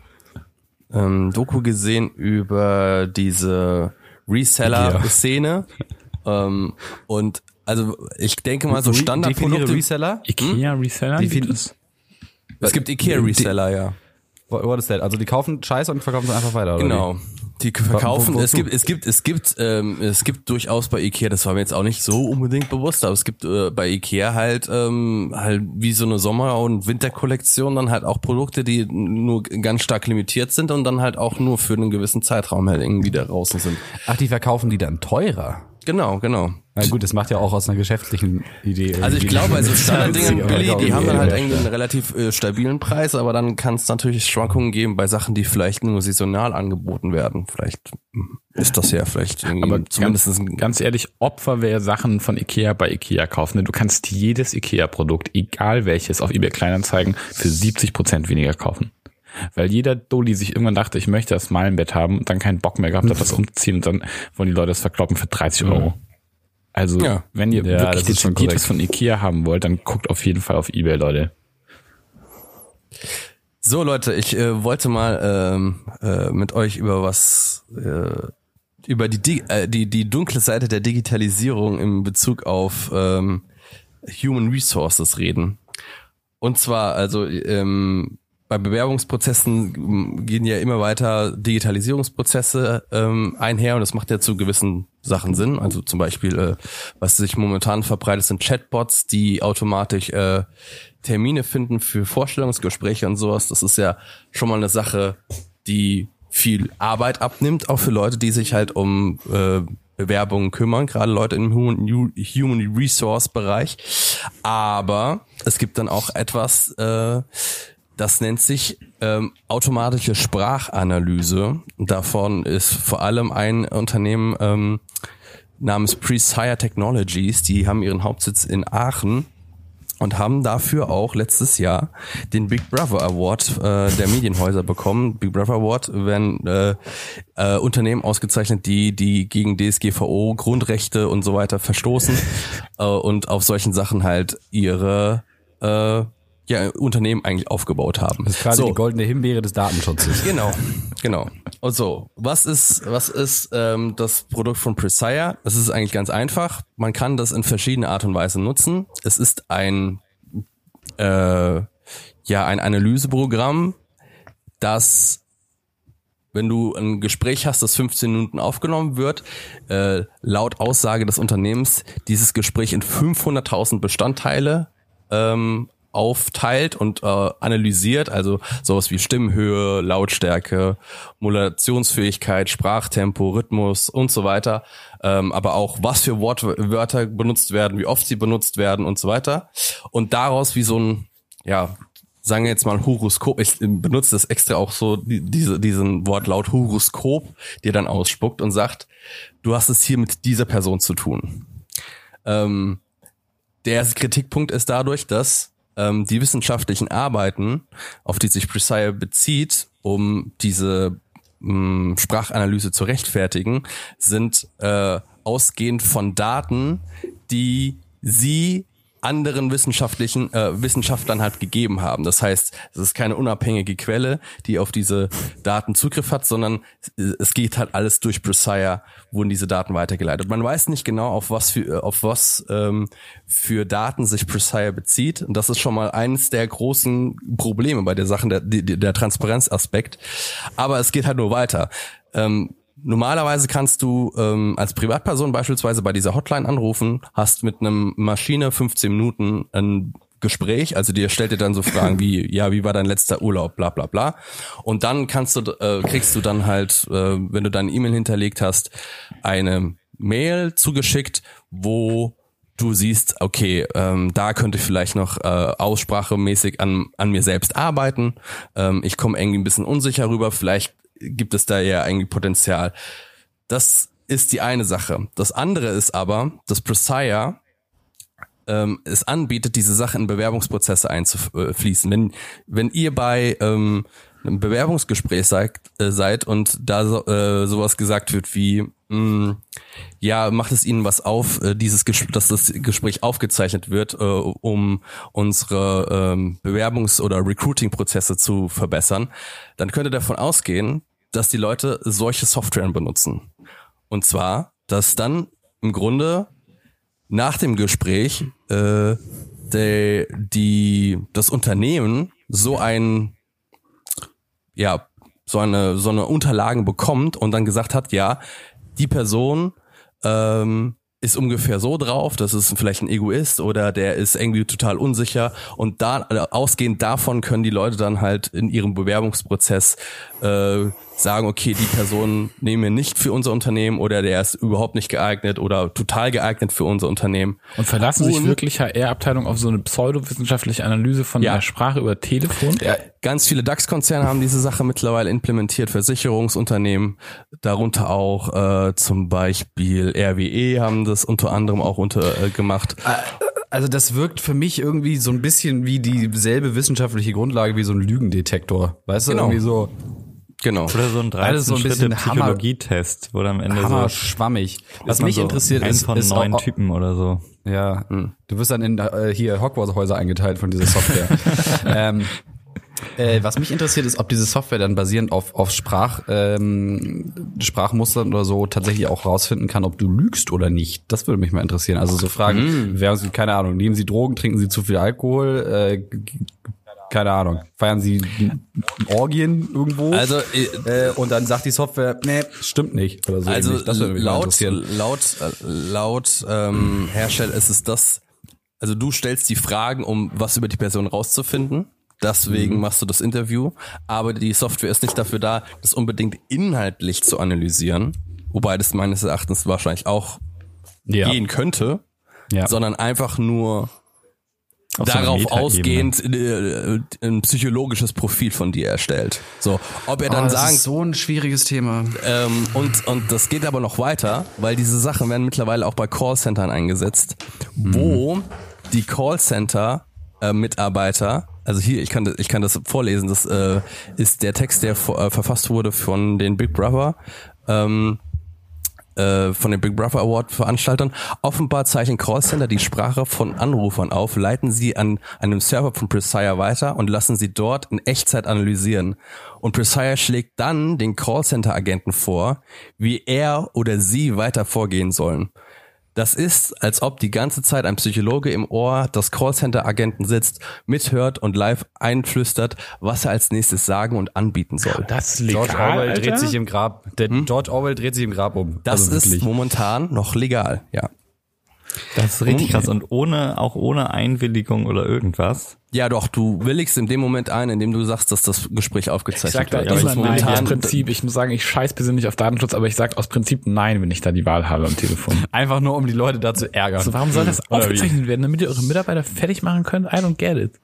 ähm, Doku gesehen über diese Reseller-Szene. Ähm, und also ich denke mal so Standardprodukte. Reseller? Ikea Reseller? Wie viel- gibt es? Es gibt Ikea-Reseller, ja. What is that? Also die kaufen Scheiße und verkaufen es einfach weiter, oder? Genau. Die verkaufen, wo- wo- es gibt, es gibt, es gibt, ähm, es gibt durchaus bei Ikea, das war mir jetzt auch nicht so unbedingt bewusst, aber es gibt äh, bei Ikea halt, ähm, halt wie so eine Sommer- und Winterkollektion dann halt auch Produkte, die nur ganz stark limitiert sind und dann halt auch nur für einen gewissen Zeitraum halt irgendwie da draußen sind. Ach, die verkaufen die dann teurer? Genau, genau. Na gut, das macht ja auch aus einer geschäftlichen Idee. Also ich glaube, also Standarddinge, Ja, Billy, die ja, haben dann ja, halt irgendwie einen relativ äh, stabilen Preis, aber dann kann es natürlich Schwankungen geben bei Sachen, die vielleicht nur saisonal angeboten werden. Vielleicht ist das ja vielleicht irgendwie Aber zumindest ganz, ein ganz ehrlich, Opfer wer Sachen von Ikea bei Ikea kaufen. Ne? Du kannst jedes Ikea-Produkt, egal welches, auf eBay Kleinanzeigen für 70 Prozent weniger kaufen. Weil jeder Dulli sich irgendwann dachte, ich möchte das Malenbett haben und dann keinen Bock mehr gehabt hat, das [laughs] umzuziehen und dann wollen die Leute das verkloppen für 30 Euro. Also, Ja. wenn ihr Ja, wirklich dezidiert was von Ikea haben wollt, dann guckt auf jeden Fall auf eBay, Leute. So Leute, ich äh, wollte mal ähm, äh, mit euch über was äh, über die, Di- äh, die die dunkle Seite der Digitalisierung in Bezug auf ähm, Human Resources reden. Und zwar also ähm, bei Bewerbungsprozessen ähm, gehen ja immer weiter Digitalisierungsprozesse ähm, einher und das macht ja zu gewissen Sachen Sinn. Also zum Beispiel, äh, was sich momentan verbreitet, sind Chatbots, die automatisch äh, Termine finden für Vorstellungsgespräche und sowas. Das ist ja schon mal eine Sache, die viel Arbeit abnimmt, auch für Leute, die sich halt um äh, Bewerbungen kümmern, gerade Leute im Human, Resource Bereich. Aber es gibt dann auch etwas, äh, das nennt sich ähm, automatische Sprachanalyse. Davon ist vor allem ein Unternehmen ähm, namens Presire Technologies, die haben ihren Hauptsitz in Aachen und haben dafür auch letztes Jahr den Big Brother Award äh, der Medienhäuser bekommen. Big Brother Award werden äh, äh, Unternehmen ausgezeichnet, die die gegen DSGVO Grundrechte und so weiter verstoßen äh, und auf solchen Sachen halt ihre äh, ja, Unternehmen eigentlich aufgebaut haben. Das ist quasi So. die goldene Himbeere des Datenschutzes. [laughs] Genau, genau. Und so, was ist, was ist ähm, das Produkt von Presire? Es ist eigentlich ganz einfach. Man kann das in verschiedene Art und Weise nutzen. Es ist ein, äh, ja, ein Analyseprogramm, das wenn du ein Gespräch hast, das 15 Minuten aufgenommen wird, äh, laut Aussage des Unternehmens dieses Gespräch in 500.000 Bestandteile ähm, aufteilt und äh, analysiert, also sowas wie Stimmhöhe, Lautstärke, Modulationsfähigkeit, Sprachtempo, Rhythmus und so weiter, ähm, aber auch was für Wortwörter benutzt werden, wie oft sie benutzt werden und so weiter. Und daraus wie so ein, ja, sagen wir jetzt mal Horoskop, ich benutze das extra auch so, diese, diesen Wortlaut Horoskop, der dann ausspuckt und sagt, du hast es hier mit dieser Person zu tun. Ähm, der erste Kritikpunkt ist dadurch, dass ähm, die wissenschaftlichen Arbeiten, auf die sich Presire bezieht, um diese mh, mm, Sprachanalyse zu rechtfertigen, sind äh, ausgehend von Daten, die sie anderen wissenschaftlichen äh, Wissenschaftlern halt gegeben haben. Das heißt, es ist keine unabhängige Quelle, die auf diese Daten Zugriff hat, sondern es geht halt alles durch Presire, wurden diese Daten weitergeleitet. Man weiß nicht genau, auf was für auf was ähm, für Daten sich Presire bezieht. Und das ist schon mal eines der großen Probleme bei der Sache, der, der Transparenzaspekt. Aber es geht halt nur weiter. Ähm, Normalerweise kannst du ähm, als Privatperson beispielsweise bei dieser Hotline anrufen, hast mit einem Maschine 15 Minuten ein Gespräch, also dir stellt dir dann so Fragen wie, [laughs] ja, wie war dein letzter Urlaub, bla bla bla. Und dann kannst du, äh, kriegst du dann halt, äh, wenn du deine E-Mail hinterlegt hast, eine Mail zugeschickt, wo du siehst, okay, ähm, da könnte ich vielleicht noch äh, aussprachemäßig an, an mir selbst arbeiten. Ähm, ich komme irgendwie ein bisschen unsicher rüber, vielleicht gibt es da ja eigentlich Potenzial. Das ist die eine Sache. Das andere ist aber, dass Presire ähm, es anbietet, diese Sache in Bewerbungsprozesse einzufließen. Wenn, wenn ihr bei ähm, einem Bewerbungsgespräch seid, äh, seid und da so, äh, sowas gesagt wird wie, mh, mm, ja, macht es Ihnen was auf, äh, dieses Ges dass das Gespräch aufgezeichnet wird, äh, um unsere ähm, Bewerbungs- oder Recruiting-Prozesse zu verbessern, dann könnt ihr davon ausgehen, dass die Leute solche Software benutzen. Und zwar, dass dann im Grunde nach dem Gespräch äh, die, die, das Unternehmen so ein, ja, so eine, so eine Unterlagen bekommt und dann gesagt hat, ja, die Person ähm, ist ungefähr so drauf, das ist vielleicht ein Egoist oder der ist irgendwie total unsicher und da ausgehend davon können die Leute dann halt in ihrem Bewerbungsprozess äh, sagen, okay, die Person [laughs] nehmen wir nicht für unser Unternehmen oder der ist überhaupt nicht geeignet oder total geeignet für unser Unternehmen. Und verlassen und, sich wirklich HR-Abteilung auf so eine pseudowissenschaftliche Analyse von ja. der Sprache über Telefon? Ja, ganz viele DAX-Konzerne haben diese Sache mittlerweile implementiert, Versicherungsunternehmen, darunter auch äh, zum Beispiel RWE haben das unter anderem auch unter äh, gemacht. Also das wirkt für mich irgendwie so ein bisschen wie dieselbe wissenschaftliche Grundlage wie so ein Lügendetektor. Weißt du, genau. irgendwie so Genau. Oder so ein 13 so ein bisschen Psychologietest, wo dann am Ende Hammer so schwammig. Was mich so interessiert ist, von ist neun Typen oder so. Ja, hm. du wirst dann in äh, hier Hogwarts Häuser eingeteilt von dieser Software. [laughs] ähm, äh, was mich interessiert ist, ob diese Software dann basierend auf, auf Sprach, ähm, Sprachmustern oder so tatsächlich auch rausfinden kann, ob du lügst oder nicht. Das würde mich mal interessieren. Also so Fragen, mm. wären Sie, keine Ahnung, nehmen Sie Drogen, trinken Sie zu viel Alkohol, äh, keine Ahnung, feiern sie Orgien irgendwo. Also äh, und dann sagt die Software, nee, stimmt nicht oder so. Also das würde mich laut laut äh, laut ähm, Hersteller ist es das. Also du stellst die Fragen, um was über die Person rauszufinden. Deswegen mhm. machst du das Interview, aber die Software ist nicht dafür da, das unbedingt inhaltlich zu analysieren, wobei das meines Erachtens wahrscheinlich auch ja. gehen könnte, ja. sondern einfach nur auf darauf so ausgehend äh, ein psychologisches Profil von dir erstellt. So, ob er dann oh, sagt, so ein schwieriges Thema. Ähm, und und das geht aber noch weiter, weil diese Sachen werden mittlerweile auch bei Callcentern eingesetzt, mhm. wo die Callcenter äh, Mitarbeiter also hier, ich kann das, ich kann das vorlesen. Das äh, ist der Text, der äh, verfasst wurde von den Big Brother ähm, äh, von den Big Brother Award Veranstaltern. Offenbar zeichnen Callcenter die Sprache von Anrufern auf, leiten sie an einem Server von Presire weiter und lassen sie dort in Echtzeit analysieren. Und Presire schlägt dann den Callcenter Agenten vor, wie er oder sie weiter vorgehen sollen. Das ist, als ob die ganze Zeit ein Psychologe im Ohr des Callcenter-Agenten sitzt, mithört und live einflüstert, was er als nächstes sagen und anbieten soll. Das ist George legal, Orwell Alter? dreht sich im Grab. Der George Orwell dreht sich im Grab um. Das Also ist momentan noch legal, ja. Das ist richtig krass. Und ohne, auch ohne Einwilligung oder irgendwas. Ja, doch, du willigst in dem Moment ein, in dem du sagst, dass das Gespräch Ich aufgezeichnet sag da wird. immer Das ist nein, aus momentan- Prinzip. Ich muss sagen, ich scheiß persönlich auf Datenschutz, aber ich sag aus Prinzip nein, wenn ich da die Wahl habe am Telefon. [laughs] Einfach nur, um die Leute da zu ärgern. Also warum soll das Oder wie? aufgezeichnet werden, damit ihr eure Mitarbeiter fertig machen könnt? I don't get it.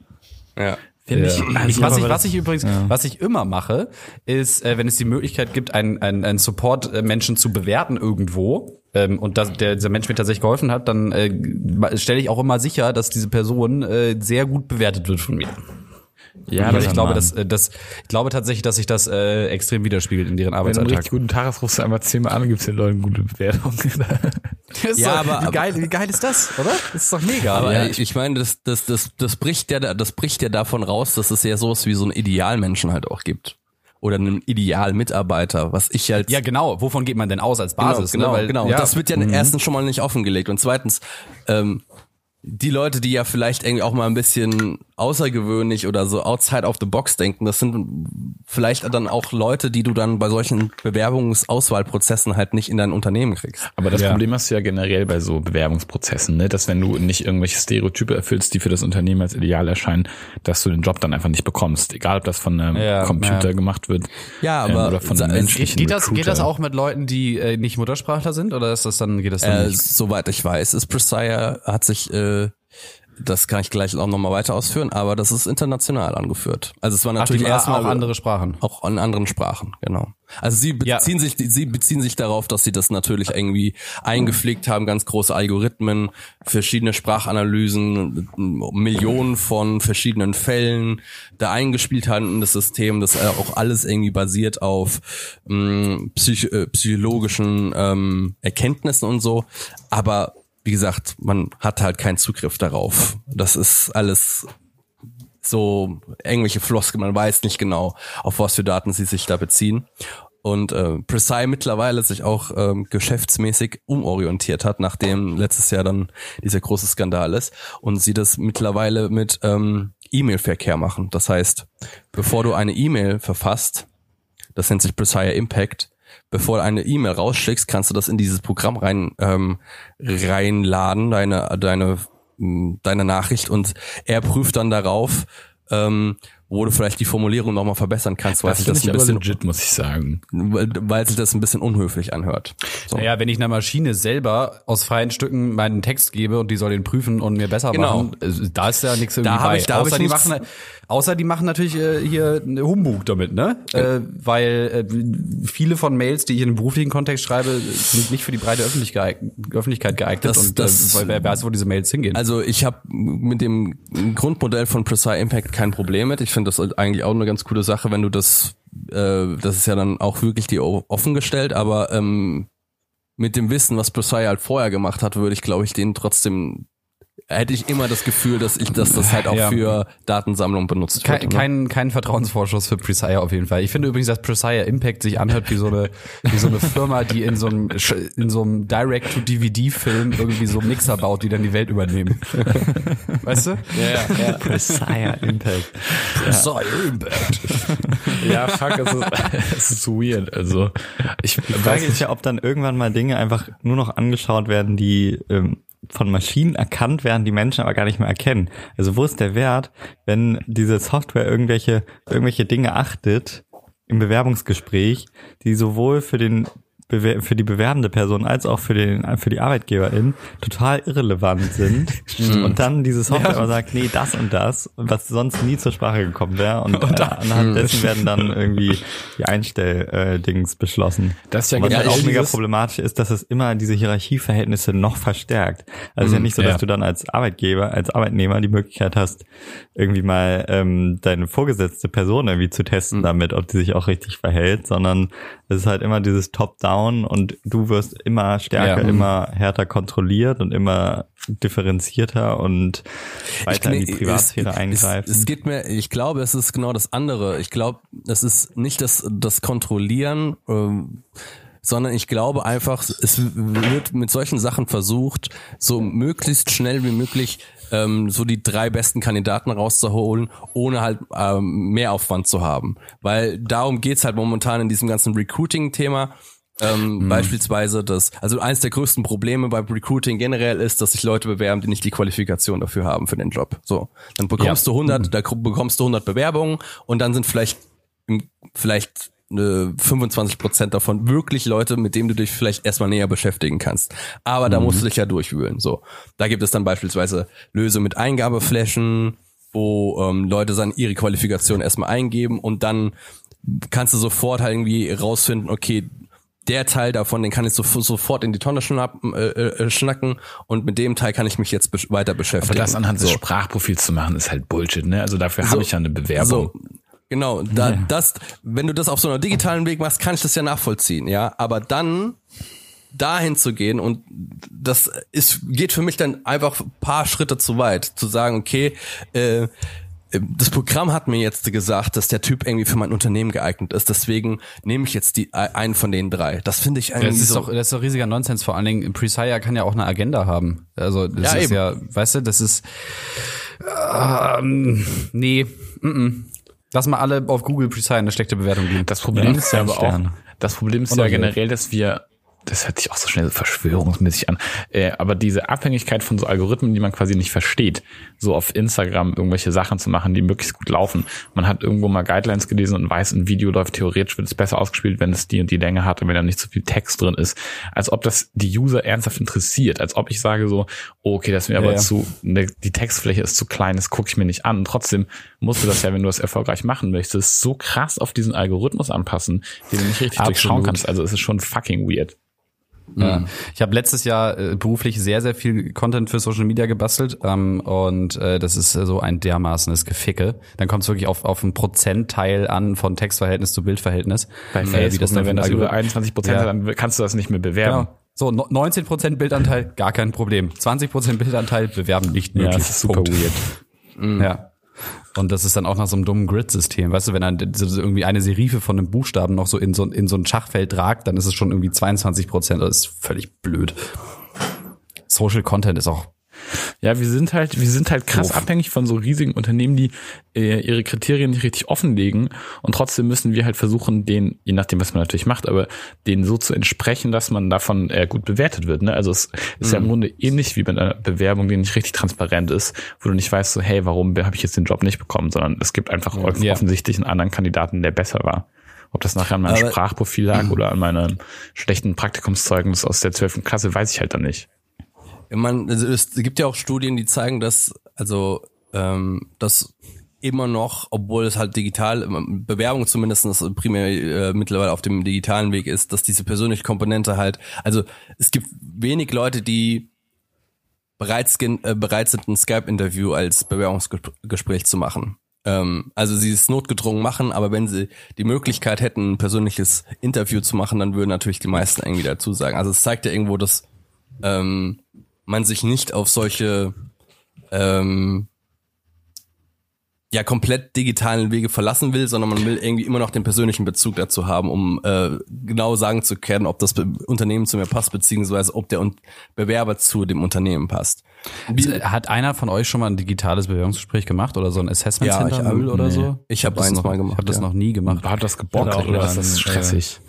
Ja. Finde Ja. ich, ich, also, was, ich, was ich übrigens, was ich immer mache, ist, äh, wenn es die Möglichkeit gibt, einen, einen, einen Support-Menschen zu bewerten irgendwo, ähm, und dass der, dieser Mensch mir tatsächlich geholfen hat, dann äh, stelle ich auch immer sicher, dass diese Person äh, sehr gut bewertet wird von mir. Ja, das ich glaube, dass, äh, das, ich glaube tatsächlich, dass sich das äh, extrem widerspiegelt in deren wenn du einen Arbeitsalltag. richtig guten Tag hast, rufst du einmal zehnmal an gibst den Leuten gute Bewertungen. [laughs] Ja, doch- aber- wie, geil, wie geil ist das, oder? Das ist doch mega. Aber ja, ich, ich meine, das, das, das, das bricht ja, das bricht ja davon raus, dass es ja sowas wie so einen Idealmenschen halt auch gibt. Oder einen Idealmitarbeiter, was ich halt ja, genau. Wovon geht man denn aus als Basis? genau, ne? Weil, genau. Ja. Das wird ja erstens schon mal nicht offengelegt und zweitens ähm, die Leute, die ja vielleicht irgendwie auch mal ein bisschen außergewöhnlich oder so outside of the box denken, das sind vielleicht dann auch Leute, die du dann bei solchen Bewerbungsauswahlprozessen halt nicht in dein Unternehmen kriegst. Aber das Ja. Problem hast du ja generell bei so Bewerbungsprozessen, ne? dass wenn du nicht irgendwelche Stereotype erfüllst, die für das Unternehmen als ideal erscheinen, dass du den Job dann einfach nicht bekommst. Egal, ob das von einem Ja, Computer ja. gemacht wird Ja, ähm, aber oder von einem menschlichen Geht das, geht das auch mit Leuten, die äh, nicht Muttersprachler sind, oder ist das dann, geht das dann Äh, nicht? soweit ich weiß, ist Presire, hat sich, äh, das kann ich gleich auch nochmal weiter ausführen, aber das ist international angeführt. Also es war Ach, natürlich die erstmal auch andere Sprachen. auch in anderen Sprachen, genau. Also sie Ja. beziehen sich, sie beziehen sich darauf, dass sie das natürlich irgendwie eingepflegt haben, ganz große Algorithmen, verschiedene Sprachanalysen, Millionen von verschiedenen Fällen da eingespielt haben in das System, das äh, auch alles irgendwie basiert auf mh, psych äh, psychologischen ähm, Erkenntnissen und so. Aber wie gesagt, man hat halt keinen Zugriff darauf. Das ist alles so irgendwelche Floskeln, man weiß nicht genau, auf was für Daten sie sich da beziehen. Und äh, Precise mittlerweile sich auch ähm, geschäftsmäßig umorientiert hat, nachdem letztes Jahr dann dieser große Skandal ist und sie das mittlerweile mit ähm, E-Mail-Verkehr machen. Das heißt, bevor du eine E-Mail verfasst, das nennt sich Precise Impact, bevor du eine E-Mail rausschickst, kannst du das in dieses Programm rein ähm, reinladen, deine deine deine Nachricht und er prüft dann darauf, ähm, wo du vielleicht die Formulierung nochmal verbessern kannst, weil Das sich das ein bisschen, legit, muss ich sagen. weil, weil sich das ein bisschen unhöflich anhört. So. Naja, wenn ich einer Maschine selber aus freien Stücken meinen Text gebe und die soll den prüfen und mir besser Genau. machen, äh, da ist ja nichts irgendwie Da bei. ich- da außer, ich die machen, außer die machen natürlich äh, hier einen Humbug damit, ne? Äh, weil äh, viele von Mails, die ich in einem beruflichen Kontext schreibe, sind nicht für die breite Öffentlichkeit, Öffentlichkeit geeignet Das- und das- äh, wer weiß, wo diese Mails hingehen. Also ich habe mit dem Grundmodell von Precise Impact kein Problem mit. Ich finde das eigentlich auch eine ganz coole Sache, wenn du das, äh, das ist ja dann auch wirklich die offengestellt, aber ähm, mit dem Wissen, was Precise halt vorher gemacht hat, würde ich, glaube ich, den trotzdem hätte ich immer das Gefühl, dass ich, dass das halt auch Ja. für Datensammlung benutzt kein, wird. ne? kein, kein Vertrauensvorschuss für Presire auf jeden Fall. Ich finde übrigens, dass Presire Impact sich anhört wie so eine, wie so eine Firma, die in so einem, in so einem Direct-to-DVD-Film irgendwie so Mixer baut, die dann die Welt übernehmen. Weißt du? Ja, ja, ja. Presire Impact. Presire Impact. Ja, fuck, es ist, es ist weird. Also, ich Die Frage ist ja, ob dann irgendwann mal Dinge einfach nur noch angeschaut werden, die ähm, von Maschinen erkannt werden, die Menschen aber gar nicht mehr erkennen. Also wo ist der Wert, wenn diese Software irgendwelche, irgendwelche Dinge achtet im Bewerbungsgespräch, die sowohl für den für die bewerbende Person als auch für den für die Arbeitgeberin total irrelevant sind. [laughs] Und dann diese Software aber sagt, nee, das und das, was sonst nie zur Sprache gekommen wäre. Und, äh, anhand dessen werden dann irgendwie [laughs] die Einstell-Dings beschlossen. Das ist ja Was genau halt auch mega dieses- problematisch ist, dass es immer diese Hierarchieverhältnisse noch verstärkt. Also es ist ja nicht so, dass ja. du dann als Arbeitgeber, als Arbeitnehmer die Möglichkeit hast, irgendwie mal ähm, deine vorgesetzte Person irgendwie zu testen damit, ob die sich auch richtig verhält, sondern es ist halt immer dieses Top-Down und du wirst immer stärker, Ja. immer härter kontrolliert und immer differenzierter und weiter in die Ich- Privatsphäre es, eingreifen. Es, es geht mir, ich glaube, es ist genau das andere. Ich glaube, es ist nicht das, das Kontrollieren, ähm, sondern ich glaube einfach, es wird mit solchen Sachen versucht, so möglichst schnell wie möglich ähm, so die drei besten Kandidaten rauszuholen, ohne halt ähm, mehr Aufwand zu haben. Weil darum geht's halt momentan in diesem ganzen Recruiting-Thema. Ähm, mhm. Beispielsweise das, also eines der größten Probleme beim Recruiting generell ist, dass sich Leute bewerben, die nicht die Qualifikation dafür haben für den Job. So, dann bekommst ja. du 100, mhm. da bekommst du 100 Bewerbungen und dann sind vielleicht vielleicht 25 Prozent davon wirklich Leute, mit denen du dich vielleicht erstmal näher beschäftigen kannst. Aber da mhm. musst du dich ja durchwühlen. So, da gibt es dann beispielsweise Lösungen mit Eingabeflächen, wo ähm, Leute dann ihre Qualifikation erstmal eingeben und dann kannst du sofort halt irgendwie rausfinden, okay, der Teil davon, den kann ich so, sofort in die Tonne schnappen, äh, äh, schnacken und mit dem Teil kann ich mich jetzt be weiter beschäftigen. Aber das anhand so. des Sprachprofils zu machen, ist halt Bullshit, ne? Also dafür so, habe ich ja eine Bewerbung. So, Genau, da, ja. das, wenn du das auf so einer digitalen Weg machst, kann ich das ja nachvollziehen, ja. Aber dann dahin zu gehen und das ist geht für mich dann einfach ein paar Schritte zu weit, zu sagen, okay, äh, das Programm hat mir jetzt gesagt, dass der Typ irgendwie für mein Unternehmen geeignet ist. Deswegen nehme ich jetzt die einen von den drei. Das finde ich eigentlich das ist so. Doch, das ist doch riesiger Nonsens. Vor allen Dingen, Presire kann ja auch eine Agenda haben. Also das ja, ist eben. ja, weißt du, das ist ähm, nee, mm -mm. Lass mal alle auf Google Precise eine schlechte Bewertung geben. Das Problem ja, ist ja aber auch, das Problem ist ja generell, dass wir das hört sich auch so schnell verschwörungsmäßig an, äh, aber diese Abhängigkeit von so Algorithmen, die man quasi nicht versteht, so auf Instagram irgendwelche Sachen zu machen, die möglichst gut laufen. Man hat irgendwo mal Guidelines gelesen und weiß, ein Video läuft theoretisch, wird es besser ausgespielt, wenn es die und die Länge hat und wenn da nicht so viel Text drin ist. Als ob das die User ernsthaft interessiert, als ob ich sage so, okay, das ist mir ja, aber ja. zu, ne, die Textfläche ist zu klein, das gucke ich mir nicht an. Und trotzdem musst du das ja, wenn du das erfolgreich machen möchtest, so krass auf diesen Algorithmus anpassen, den du nicht richtig Absolut. durchschauen kannst. Also es ist schon fucking weird. Ja. Mhm. Ich habe letztes Jahr äh, beruflich sehr, sehr viel Content für Social Media gebastelt ähm, und äh, das ist so ein dermaßenes Geficke. Dann kommt es wirklich auf, auf einen Prozentteil an von Textverhältnis zu Bildverhältnis. Bei äh, Facebook, wie das dann, wenn das über 21 Prozent ja. dann kannst du das nicht mehr bewerben. Genau. So, 19 Prozent Bildanteil, gar kein Problem. 20 Prozent Bildanteil, bewerben nicht möglich. Ja, das ist super Punkt. weird. Mhm. Ja. Und das ist dann auch nach so einem dummen Grid-System. Weißt du, wenn dann irgendwie eine Serife von einem Buchstaben noch so in so, in so ein Schachfeld tragt, dann ist es schon irgendwie 22 Prozent. Das ist völlig blöd. Social Content ist auch ja, wir sind halt, wir sind halt krass Uff. abhängig von so riesigen Unternehmen, die äh, ihre Kriterien nicht richtig offenlegen und trotzdem müssen wir halt versuchen, den, je nachdem, was man natürlich macht, aber denen so zu entsprechen, dass man davon äh, gut bewertet wird. Ne? Also es ist mhm. ja im mhm. Grunde ähnlich wie bei einer Bewerbung, die nicht richtig transparent ist, wo du nicht weißt, so, hey, warum habe ich jetzt den Job nicht bekommen, sondern es gibt einfach ja. offensichtlich einen anderen Kandidaten, der besser war. Ob das nachher an meinem aber, Sprachprofil lag [clears throat] oder an meinem schlechten Praktikumszeugnis aus der 12. Klasse, weiß ich halt dann nicht. Man, also es gibt ja auch Studien, die zeigen, dass also ähm, dass immer noch, obwohl es halt digital, ähm, Bewerbung zumindest primär äh, mittlerweile auf dem digitalen Weg ist, dass diese persönliche Komponente halt, also es gibt wenig Leute, die bereits, äh, bereit sind, ein Skype-Interview als Bewerbungsgespräch zu machen. Ähm, also sie es notgedrungen machen, aber wenn sie die Möglichkeit hätten, ein persönliches Interview zu machen, dann würden natürlich die meisten irgendwie dazu sagen. Also es zeigt ja irgendwo, dass ähm, man sich nicht auf solche ähm, ja komplett digitalen Wege verlassen will, sondern man will irgendwie immer noch den persönlichen Bezug dazu haben, um äh, genau sagen zu können, ob das Unternehmen zu mir passt, beziehungsweise ob der Bewerber zu dem Unternehmen passt. Wie, Hat einer von euch schon mal ein digitales Bewerbungsgespräch gemacht oder so ein Assessment Center ja, ich, oder nee. so? Ich habe hab eins noch, mal gemacht. Ich habe das noch nie gemacht. Hat das gebockt oder, oder ist das stressig?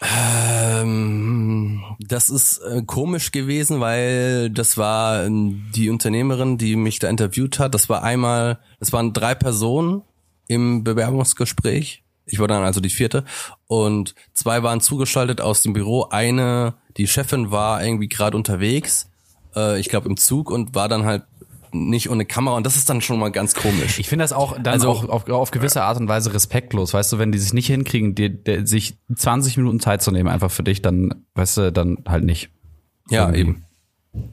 Ähm, das ist äh, komisch gewesen, weil das war ähm, die Unternehmerin, die mich da interviewt hat. Das war einmal, das waren drei Personen im Bewerbungsgespräch. Ich war dann also die vierte und zwei waren zugeschaltet aus dem Büro. Eine, die Chefin war irgendwie gerade unterwegs, äh, ich glaube im Zug und war dann halt nicht ohne Kamera und das ist dann schon mal ganz komisch. Ich finde das auch dann also, auch auf, auf gewisse Art und Weise respektlos, weißt du, wenn die sich nicht hinkriegen, die, die, sich 20 Minuten Zeit zu nehmen einfach für dich, dann weißt du, dann halt nicht. Ja, Irgendwie. eben.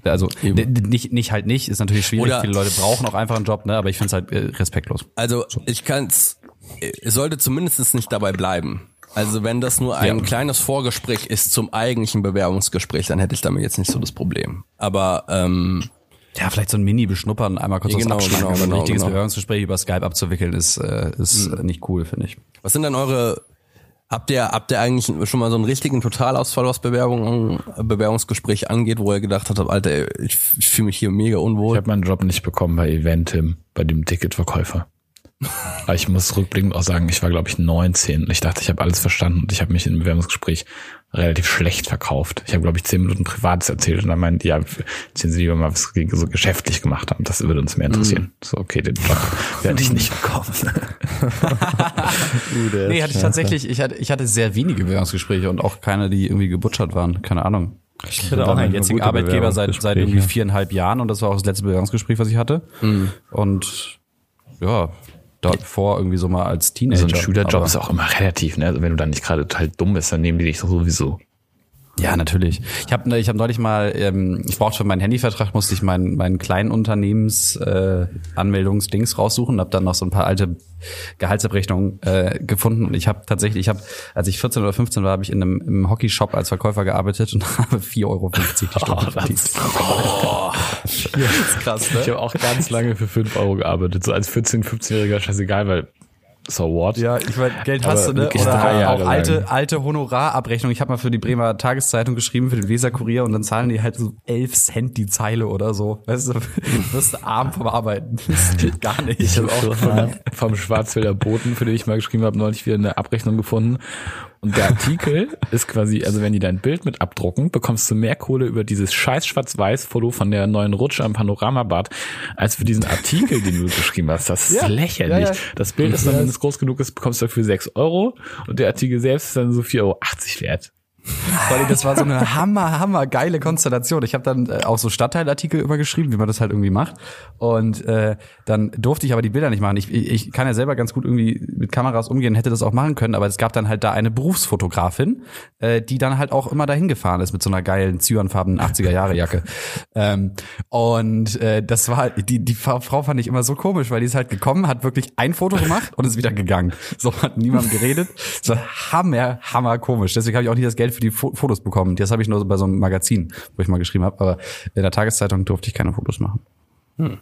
Also eben. nicht nicht halt nicht, ist natürlich schwierig, Oder, viele Leute brauchen auch einfach einen Job, ne, aber ich finde es halt äh, respektlos. Also, so. ich kann's es sollte zumindest nicht dabei bleiben. Also wenn das nur ein ja. kleines Vorgespräch ist zum eigentlichen Bewerbungsgespräch, dann hätte ich damit jetzt nicht so das Problem. Aber ähm, ja, vielleicht so ein Mini-Beschnuppern, einmal kurz ja, genau, was abschlagen, genau, aber ein richtiges genau. Bewerbungsgespräch über Skype abzuwickeln ist, äh, ist mhm. nicht cool, finde ich. Was sind dann eure Habt ihr, habt ihr eigentlich schon mal so einen richtigen Totalausfall, was Bewerbung, Bewerbungsgespräch angeht, wo ihr gedacht habt, Alter, ich, ich fühle mich hier mega unwohl? Ich habe meinen Job nicht bekommen bei Eventim, bei dem Ticketverkäufer. Aber ich muss rückblickend auch sagen, ich war, glaube ich, 19 und ich dachte, ich habe alles verstanden und ich habe mich im Bewerbungsgespräch relativ schlecht verkauft. Ich habe, glaube ich, zehn Minuten Privates erzählt und dann meinten die, ja, erzählen Sie lieber mal, was Sie so geschäftlich gemacht haben. Das würde uns mehr interessieren. Mhm. So, okay, den Job werde ich nicht bekommen. Nee, hatte ich tatsächlich, ich hatte, ich hatte sehr wenige Bewerbungsgespräche und auch keine, die irgendwie gebutschert waren. Keine Ahnung. Ich hatte auch einige jetzigen Arbeitgeber seit, seit irgendwie viereinhalb Jahren und das war auch das letzte Bewerbungsgespräch, was ich hatte. Und ja, davor irgendwie so mal als Teenager. So ein Schülerjob ist auch immer relativ, ne? Also wenn du dann nicht gerade total dumm bist, dann nehmen die dich sowieso. Ja, natürlich. Ich habe ich hab neulich mal, ähm, ich brauchte für meinen Handyvertrag, musste ich meinen meinen kleinen Unternehmens äh, Anmeldungsdings raussuchen, habe dann noch so ein paar alte Gehaltsabrechnungen äh, gefunden und ich habe tatsächlich, ich habe, als ich 14 oder 15 war, habe ich in einem im Hockeyshop als Verkäufer gearbeitet und [laughs] habe 4,50 Euro die Stunde [laughs] verdient. das ist krass, Ich habe auch ganz lange für 5 Euro gearbeitet, so als 14-, 15-Jähriger, scheißegal, weil so what? Ja, ich meine, Geld hast du, ne? wirklich Oder drei Jahre auch alte, lang. alte Honorarabrechnung. Ich habe mal für die Bremer Tageszeitung geschrieben, für den Weserkurier und dann zahlen die halt so 11 Cent die Zeile oder so. Weißt du, [laughs] du wirst arm vom Arbeiten. [laughs] Das geht gar nicht. Ich habe auch vom, vom Schwarzwälder Boten, für den ich mal geschrieben habe, neulich wieder eine Abrechnung gefunden. Und der Artikel ist quasi, also wenn die dein Bild mit abdrucken, bekommst du mehr Kohle über dieses scheiß Schwarz-Weiß-Foto von der neuen Rutsche am Panoramabad, als für diesen Artikel, den du geschrieben hast. Das ist Ja, lächerlich. ja, ja. Das Bild ist dann, wenn es groß genug ist, bekommst du dafür 6 Euro und der Artikel selbst ist dann so 4,80 Euro wert. Allem, das war so eine hammer, hammer geile Konstellation. Ich habe dann äh, auch so Stadtteilartikel übergeschrieben, wie man das halt irgendwie macht. Und äh, dann durfte ich aber die Bilder nicht machen. Ich, ich, kann ja selber ganz gut irgendwie mit Kameras umgehen, hätte das auch machen können, aber es gab dann halt da eine Berufsfotografin, äh, die dann halt auch immer dahin gefahren ist mit so einer geilen cyanfarbenen 80er Jahre Jacke. ähm, und äh, das war die die Frau fand ich immer so komisch, weil die ist halt gekommen, hat wirklich ein Foto gemacht und ist wieder gegangen. So hat niemand geredet. So hammer hammer komisch. Deswegen habe ich auch nicht das Geld für die Fo Fotos bekommen. Das habe ich nur so bei so einem Magazin, wo ich mal geschrieben habe, aber in der Tageszeitung durfte ich keine Fotos machen.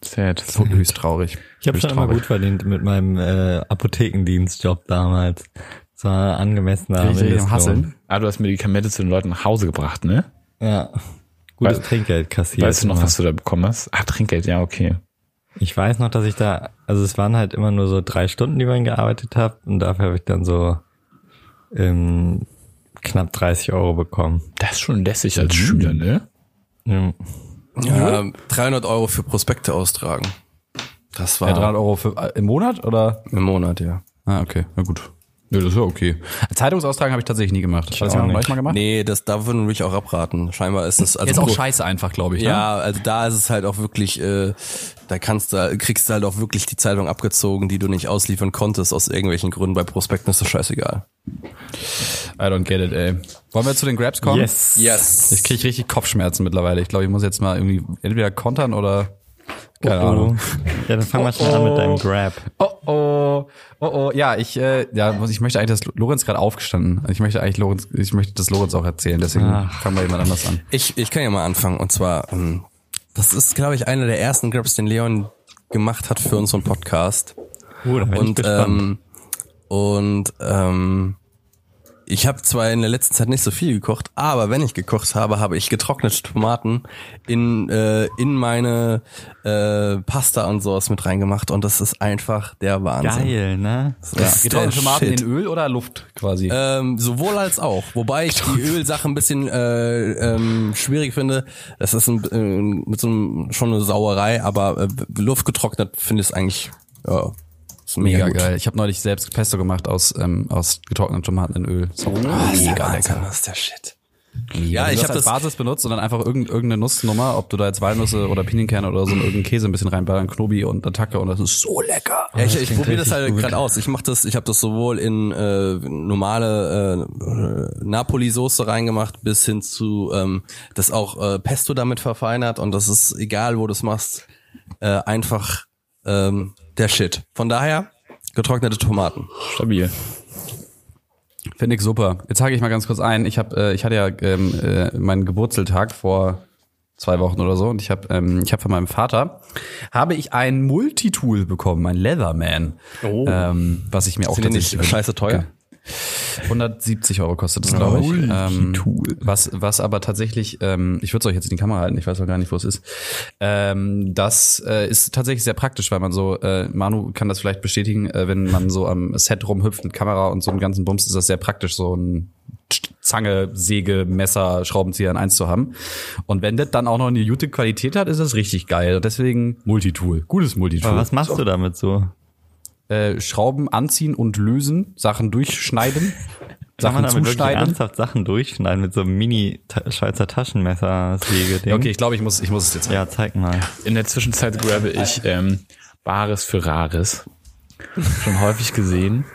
Sad. So höchst traurig. Ich habe schon immer gut verdient mit meinem äh, Apothekendienstjob damals. Das war angemessener Richtig. Hasseln. Ah, du hast Medikamente zu den Leuten nach Hause gebracht, ne? Ja. Gutes Weißt- Trinkgeld kassiert. Weißt du noch, immer. was du da bekommen hast? Ah, Trinkgeld, ja, okay. Ich weiß noch, dass ich da, also es waren halt immer nur so drei Stunden, die man gearbeitet hat und dafür habe ich dann so ähm, knapp 30 Euro bekommen. Das ist schon lässig als Schüler, ne? Ja. Ja, 300 Euro für Prospekte austragen. Das war Ja, 300 Euro für, äh, im Monat oder? im Monat, ja. Ah, okay, na gut. Ja, das ist ja okay. Zeitungsaustragen habe ich tatsächlich nie gemacht. Hast du auch noch nicht. mal gemacht? Nee, das da würden wir auch abraten. Scheinbar ist es also ist auch scheiße einfach, glaube ich. Ne? Ja, also da ist es halt auch wirklich, äh, da kannst du, kriegst du halt auch wirklich die Zeitung abgezogen, die du nicht ausliefern konntest aus irgendwelchen Gründen. Bei Prospekten ist das scheißegal. I don't get it, ey. Wollen wir zu den Grabs kommen? Yes. Yes. Ich kriege richtig Kopfschmerzen mittlerweile. Ich glaube, ich muss jetzt mal irgendwie entweder kontern oder keine oh, Ahnung. Ja, dann fang mal schnell an mit deinem Grab. Oh oh, oh oh, ja, ich äh, ja, ich möchte eigentlich, dass Lorenz gerade aufgestanden. Ich möchte eigentlich Lorenz, ich möchte das Lorenz auch erzählen. Deswegen Ach. fangen wir jemand anders an. Ich, ich kann ja mal anfangen. Und zwar, ähm, das ist, glaube ich, einer der ersten Grabs, den Leon gemacht hat für unseren Podcast. Uh, da bin ich und gespannt. ähm, und ähm, ich habe zwar in der letzten Zeit nicht so viel gekocht, aber wenn ich gekocht habe, habe ich getrocknete Tomaten in äh, in meine äh, Pasta und sowas mit reingemacht und das ist einfach der Wahnsinn. Geil, ne? Ja. Getrocknete Tomaten Shit. in Öl oder Luft quasi? Ähm, sowohl als auch. Wobei ich die Ölsache ein bisschen äh, ähm, schwierig finde. Das ist ein, äh, mit so einem, schon eine Sauerei, aber äh, luftgetrocknet finde ich es eigentlich ja, ist mega, Mega geil. Ich habe neulich selbst Pesto gemacht aus ähm, aus getrockneten Tomaten in Öl. So, der mega lecker. Das ist der Shit. Ja, ich ich hab habe als das- Basis benutzt und dann einfach irgendeine, Nussnummer, ob du da jetzt Walnüsse oder Pinienkerne oder so irgendeinen Käse ein bisschen reinballern, Knobi und Attacke und das ist so lecker. Ja, ich, ich probiere das halt gerade aus. Ich mache das, ich habe das sowohl in äh, normale äh, Napoli-Soße reingemacht, bis hin zu ähm, das auch äh, Pesto damit verfeinert und das ist egal, wo du es machst, äh, einfach ähm, der Shit. Von daher getrocknete Tomaten. Stabil. Finde ich super. Jetzt hake ich mal ganz kurz ein. Ich habe, äh, ich hatte ja ähm, äh, meinen Geburtseltag vor zwei Wochen oder so und ich habe, ähm, ich habe von meinem Vater habe ich ein Multitool bekommen, ein Leatherman, ähm, was ich mir auch Sind die nicht tatsächlich scheiße teuer? 170 Euro kostet das, glaube ich. Ähm, was, was aber tatsächlich, ähm, ich würde es euch jetzt in die Kamera halten, ich weiß auch gar nicht, wo es ist. Ähm, das äh, ist tatsächlich sehr praktisch, weil man so, äh, Manu kann das vielleicht bestätigen, äh, wenn man so am Set rumhüpft mit Kamera und so einen ganzen Bums, ist das sehr praktisch, so ein Zange, Säge, Messer, Schraubenzieher in eins zu haben. Und wenn das dann auch noch eine gute Qualität hat, ist das richtig geil. Deswegen Multitool. Gutes Multitool. Aber was machst du damit so? Äh, Schrauben anziehen und lösen, Sachen durchschneiden, Kann man Sachen damit wirklich zuschneiden. ernsthaft Sachen durchschneiden mit so einem Mini-Schweizer Taschenmesser-Säge-Ding? Okay, ich glaube, ich muss, ich muss es jetzt. Ja, zeig mal. In der Zwischenzeit grabe ich ähm, Bares für Rares. Schon häufig gesehen.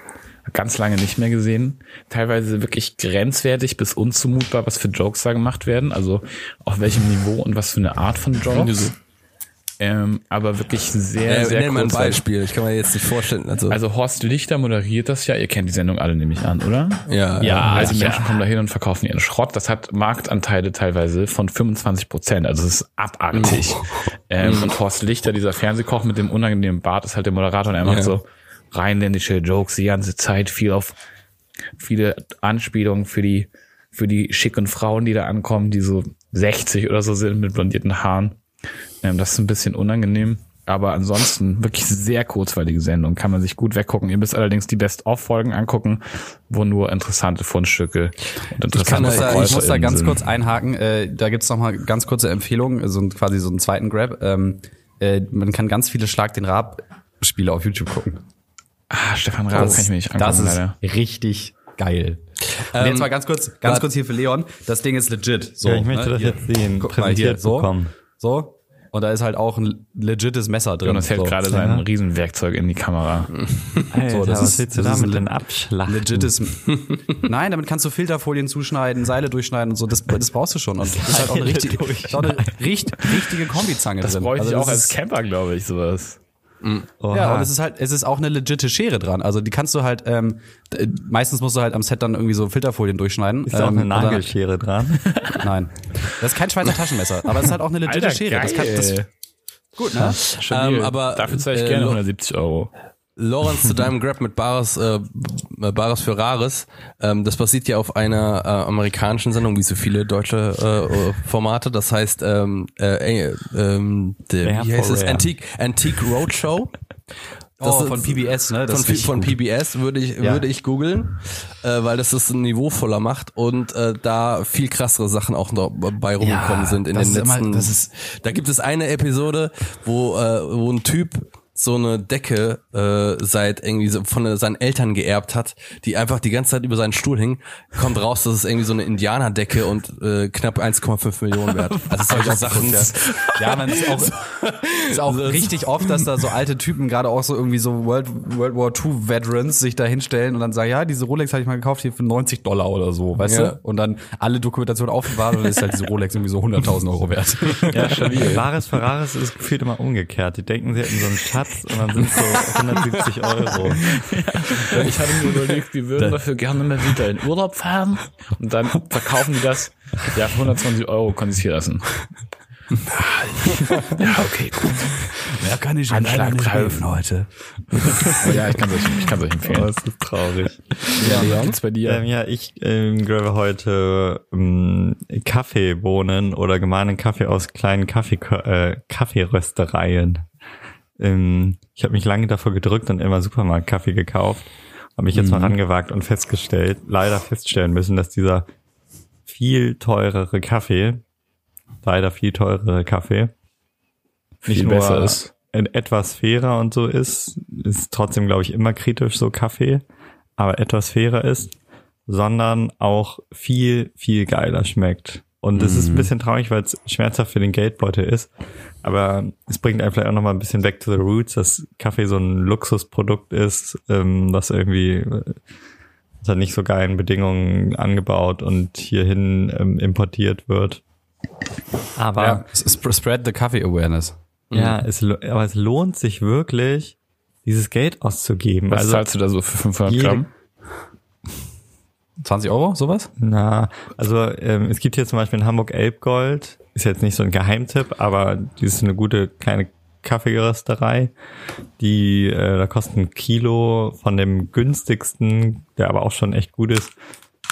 Ganz lange nicht mehr gesehen. Teilweise wirklich grenzwertig bis unzumutbar, was für Jokes da gemacht werden. Also auf welchem Niveau und was für eine Art von Jokes. Ähm, aber wirklich sehr, Äh, sehr nenn mal ein. Beispiel. Ich kann mir jetzt nicht vorstellen. Also, Also Horst Lichter moderiert das ja. Ihr kennt die Sendung alle nämlich an, oder? ja, Ja, also die ja. Menschen kommen da hin und verkaufen ihren Schrott. Das hat Marktanteile teilweise von 25 Prozent. Also es ist abartig. [laughs] Ähm, und Horst Lichter, dieser Fernsehkoch mit dem unangenehmen Bart, ist halt der Moderator und er macht Ja. so rheinländische Jokes die ganze Zeit, viel auf viele Anspielungen für die für die schicken Frauen, die da ankommen, die so 60 oder so sind mit blondierten Haaren. Ähm, das ist ein bisschen unangenehm. Aber ansonsten wirklich sehr kurzweilige Sendung. Kann man sich gut weggucken. Ihr müsst allerdings die Best-of-Folgen angucken, wo nur interessante Fundstücke und interessante Ich muss da, ich muss da ganz sind. kurz einhaken. Äh, da gibt's noch mal ganz kurze Empfehlungen, so ein, quasi so einen zweiten Grab. Ähm, äh, man kann ganz viele Schlag den Raab-Spiele auf YouTube gucken. Ah, Stefan Raab kann ich mir nicht angucken, das ist leider. richtig geil. Und jetzt mal ganz kurz, ganz kurz hier für Leon. Das Ding ist legit. So, Ja, ich möchte ne? das Hier. jetzt sehen, Guck mal präsentiert hier, so, bekommen. so. Und da ist halt auch ein legites Messer drin. Jonas hält so. gerade sein Riesenwerkzeug in die Kamera. Alter, [laughs] So, das was ist- willst du das damit ein denn abschlachten? Legites. [laughs] Nein, damit kannst du Filterfolien zuschneiden, Seile durchschneiden und so. Das, das brauchst du schon. Und das ist halt auch eine, richtig, auch eine richtige Kombizange Das drin. bräuchte ich Also auch das als ist- Camper, glaube ich, sowas. Oha. Ja, und es ist halt, es ist auch eine legitime Schere dran. Also die kannst du halt, ähm, d- meistens musst du halt am Set dann irgendwie so Filterfolien durchschneiden. ist da auch ähm, eine dann- Nagelschere dran? [laughs] Nein. Das ist kein Schweizer Taschenmesser, aber es ist halt auch eine legitime Schere. Das kann, das, gut, ne? Stabil. Ähm, aber, Dafür zahle ich äh, gerne Lo- 170 Euro. Lorenz zu [laughs] deinem Grab mit Bares, äh, Bares für Rares. Ähm, das basiert ja auf einer äh, amerikanischen Sendung, wie so viele deutsche äh, äh, Formate. Das heißt, ähm, äh, äh, ähm, Rare wie heißt es? Antique, Antique Roadshow. Das Oh, ist- von PBS, ne? Das Von, von. PBS würde ich Ja. würde ich googeln, äh, weil das es niveauvoller macht und äh, da viel krassere Sachen auch noch bei rumgekommen Ja, sind in das den immer- letzten. das ist- da gibt es eine Episode, wo äh, wo ein Typ so eine Decke äh, seit irgendwie so von seinen Eltern geerbt hat, die einfach die ganze Zeit über seinen Stuhl hing. Kommt raus, das ist irgendwie so eine Indianerdecke und äh, knapp 1,5 Millionen wert. [laughs] Also solche Sachen. Ja, man ist auch, ist auch richtig oft, dass da so alte Typen, gerade auch so irgendwie so World, World War II Veterans, sich da hinstellen und dann sagen, ja, diese Rolex habe ich mal gekauft hier für 90 Dollar oder so, weißt Ja. du? Und dann alle Dokumentation aufbewahrt und dann ist halt diese Rolex irgendwie so 100.000 Euro wert. Ja, stabil. Wahres Ferraris ist gefühlt immer umgekehrt. Die denken, sie hätten so einen Schatz und dann sind so [laughs] 170 Euro. Ich hatte mir überlegt, wir würden dafür gerne mal wieder in Urlaub fahren und dann [laughs] verkaufen die das ja für 120 Euro konntest hier lassen. [laughs] Ja, okay, gut. Mehr kann ich Anschlag drauf. heute. Ja, ich kann es euch, ich kann's euch Oh, empfehlen. das ist traurig. Ja, gibt's bei dir? Ähm, ja, ich ähm, grabe heute ähm, Kaffeebohnen oder gemahlenen Kaffee aus kleinen Kaffee, äh, Kaffeeröstereien. Ähm, ich habe mich lange davor gedrückt und immer Supermarktkaffee gekauft. Habe mich jetzt mal rangewagt und festgestellt, leider feststellen müssen, dass dieser viel teurere Kaffee, leider viel teurere Kaffee, Viel besser ist. in etwas fairer und so ist, ist trotzdem, glaube ich, immer kritisch so Kaffee, aber etwas fairer ist, sondern auch viel, viel geiler schmeckt. Und es ist ein bisschen traurig, weil es schmerzhaft für den Geldbeutel ist. Aber es bringt einen vielleicht auch nochmal ein bisschen back to the roots, dass Kaffee so ein Luxusprodukt ist, ähm, das irgendwie äh, unter nicht so geilen Bedingungen angebaut und hierhin ähm, importiert wird. Aber Ja, es Spread the Coffee Awareness. ja, es, lo- aber es lohnt sich wirklich, dieses Geld auszugeben. Was also, zahlst du da so für 500 jede- Gramm? 20 Euro, sowas? na, also ähm, es gibt hier zum Beispiel in Hamburg Elbgold, ist jetzt nicht so ein Geheimtipp, aber die ist eine gute kleine Kaffeerösterei. Die, äh, da kostet ein Kilo von dem günstigsten, der aber auch schon echt gut ist,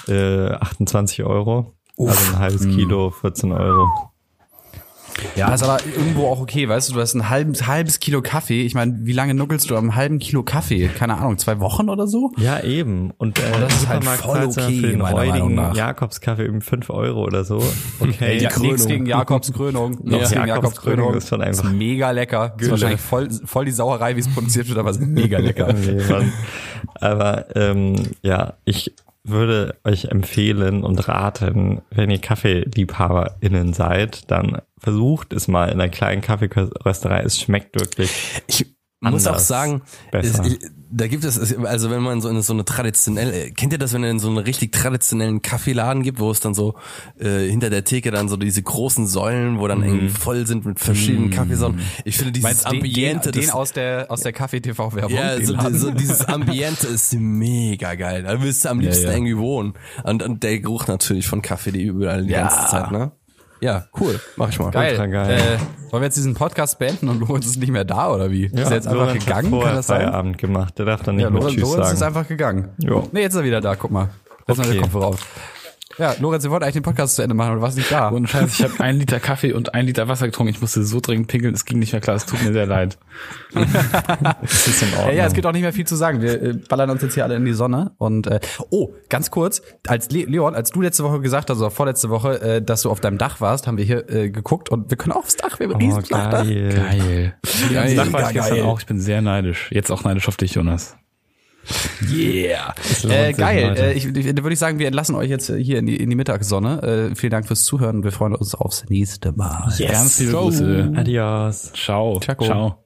äh, 28 Euro. Also ein halbes Kilo, 14 Euro. Ja, ist aber irgendwo auch okay, weißt du, du hast ein halbes, halbes Kilo Kaffee. Ich meine, wie lange nuckelst du am halben Kilo Kaffee? Keine Ahnung, zwei Wochen oder so? Ja, eben. Und äh, das ist halt voll okay, für den räudigen. Jakobskaffee eben 5 Euro oder so. Okay, ja, Krönung. [laughs] nichts gegen Jakobs Krönung. Nichts Ja, gegen Jakobs Krönung. ist schon einfach Ist mega lecker. Ist Gülle. wahrscheinlich voll, voll die Sauerei, wie es produziert wird, aber es ist mega lecker. [laughs] Nee. Aber ähm, ja, ich würde euch empfehlen und raten, wenn ihr KaffeeliebhaberInnen seid, dann versucht es mal in einer kleinen Kaffeerösterei. Es schmeckt wirklich. Ich muss auch Anders. sagen, Besser. Da gibt es, also wenn man so in so eine traditionelle, kennt ihr das, wenn ihr in so einen richtig traditionellen Kaffeeladen gibt, wo es dann so äh, hinter der Theke dann so diese großen Säulen, wo dann Mhm. irgendwie voll sind mit verschiedenen Kaffeesorten. Ich finde dieses Meinst den, Ambiente, den, den das, aus der, aus der Kaffee-TV-Werbung? ja, Den so, so dieses [laughs] Ambiente ist mega geil. Da willst du am liebsten ja. irgendwie wohnen. Und, und der Geruch natürlich von Kaffee, die überall die Ja. ganze Zeit, ne? Ja, cool. Mach ich mal. Geil. Ultra geil. Äh, wollen wir jetzt diesen Podcast beenden und Lorenz ist nicht mehr da oder wie? ist er jetzt einfach Lorenz gegangen? Kann das sein? Feierabend gemacht. Der darf dann nicht Ja, mehr Lorenz, Tschüss Lorenz ist sagen. einfach gegangen. Jo. Nee, jetzt ist er wieder da, guck mal. Lass mal Okay. den Kopf auf. Ja, Lorenz, wir wollten eigentlich den Podcast zu Ende machen, aber du warst nicht da. Und Scheiß, ich habe einen Liter Kaffee und ein Liter Wasser getrunken. Ich musste so dringend pinkeln, es ging nicht mehr klar. Es tut mir sehr leid. [laughs] Es ist in Ja, Ordnung. ja, es gibt auch nicht mehr viel zu sagen. Wir äh, ballern uns jetzt hier alle in die Sonne. Und äh, oh, ganz kurz, als Le Leon, als du letzte Woche gesagt hast, oder vorletzte Woche, äh, dass du auf deinem Dach warst, haben wir hier äh, geguckt und wir können aufs Dach. Wir haben ein Oh, riesen Flachdach. geil. Geil. Geil, Das war ich geil. gestern auch. Ich bin sehr neidisch. Jetzt auch neidisch auf dich, Jonas. Yeah. Äh, geil. Äh, ich, ich, dann würde ich sagen, wir entlassen euch jetzt hier in die, in die Mittagssonne. Äh, vielen Dank fürs Zuhören und wir freuen uns aufs nächste Mal. Ganz liebe Grüße. Adios. Ciao. Ciao. Ciao.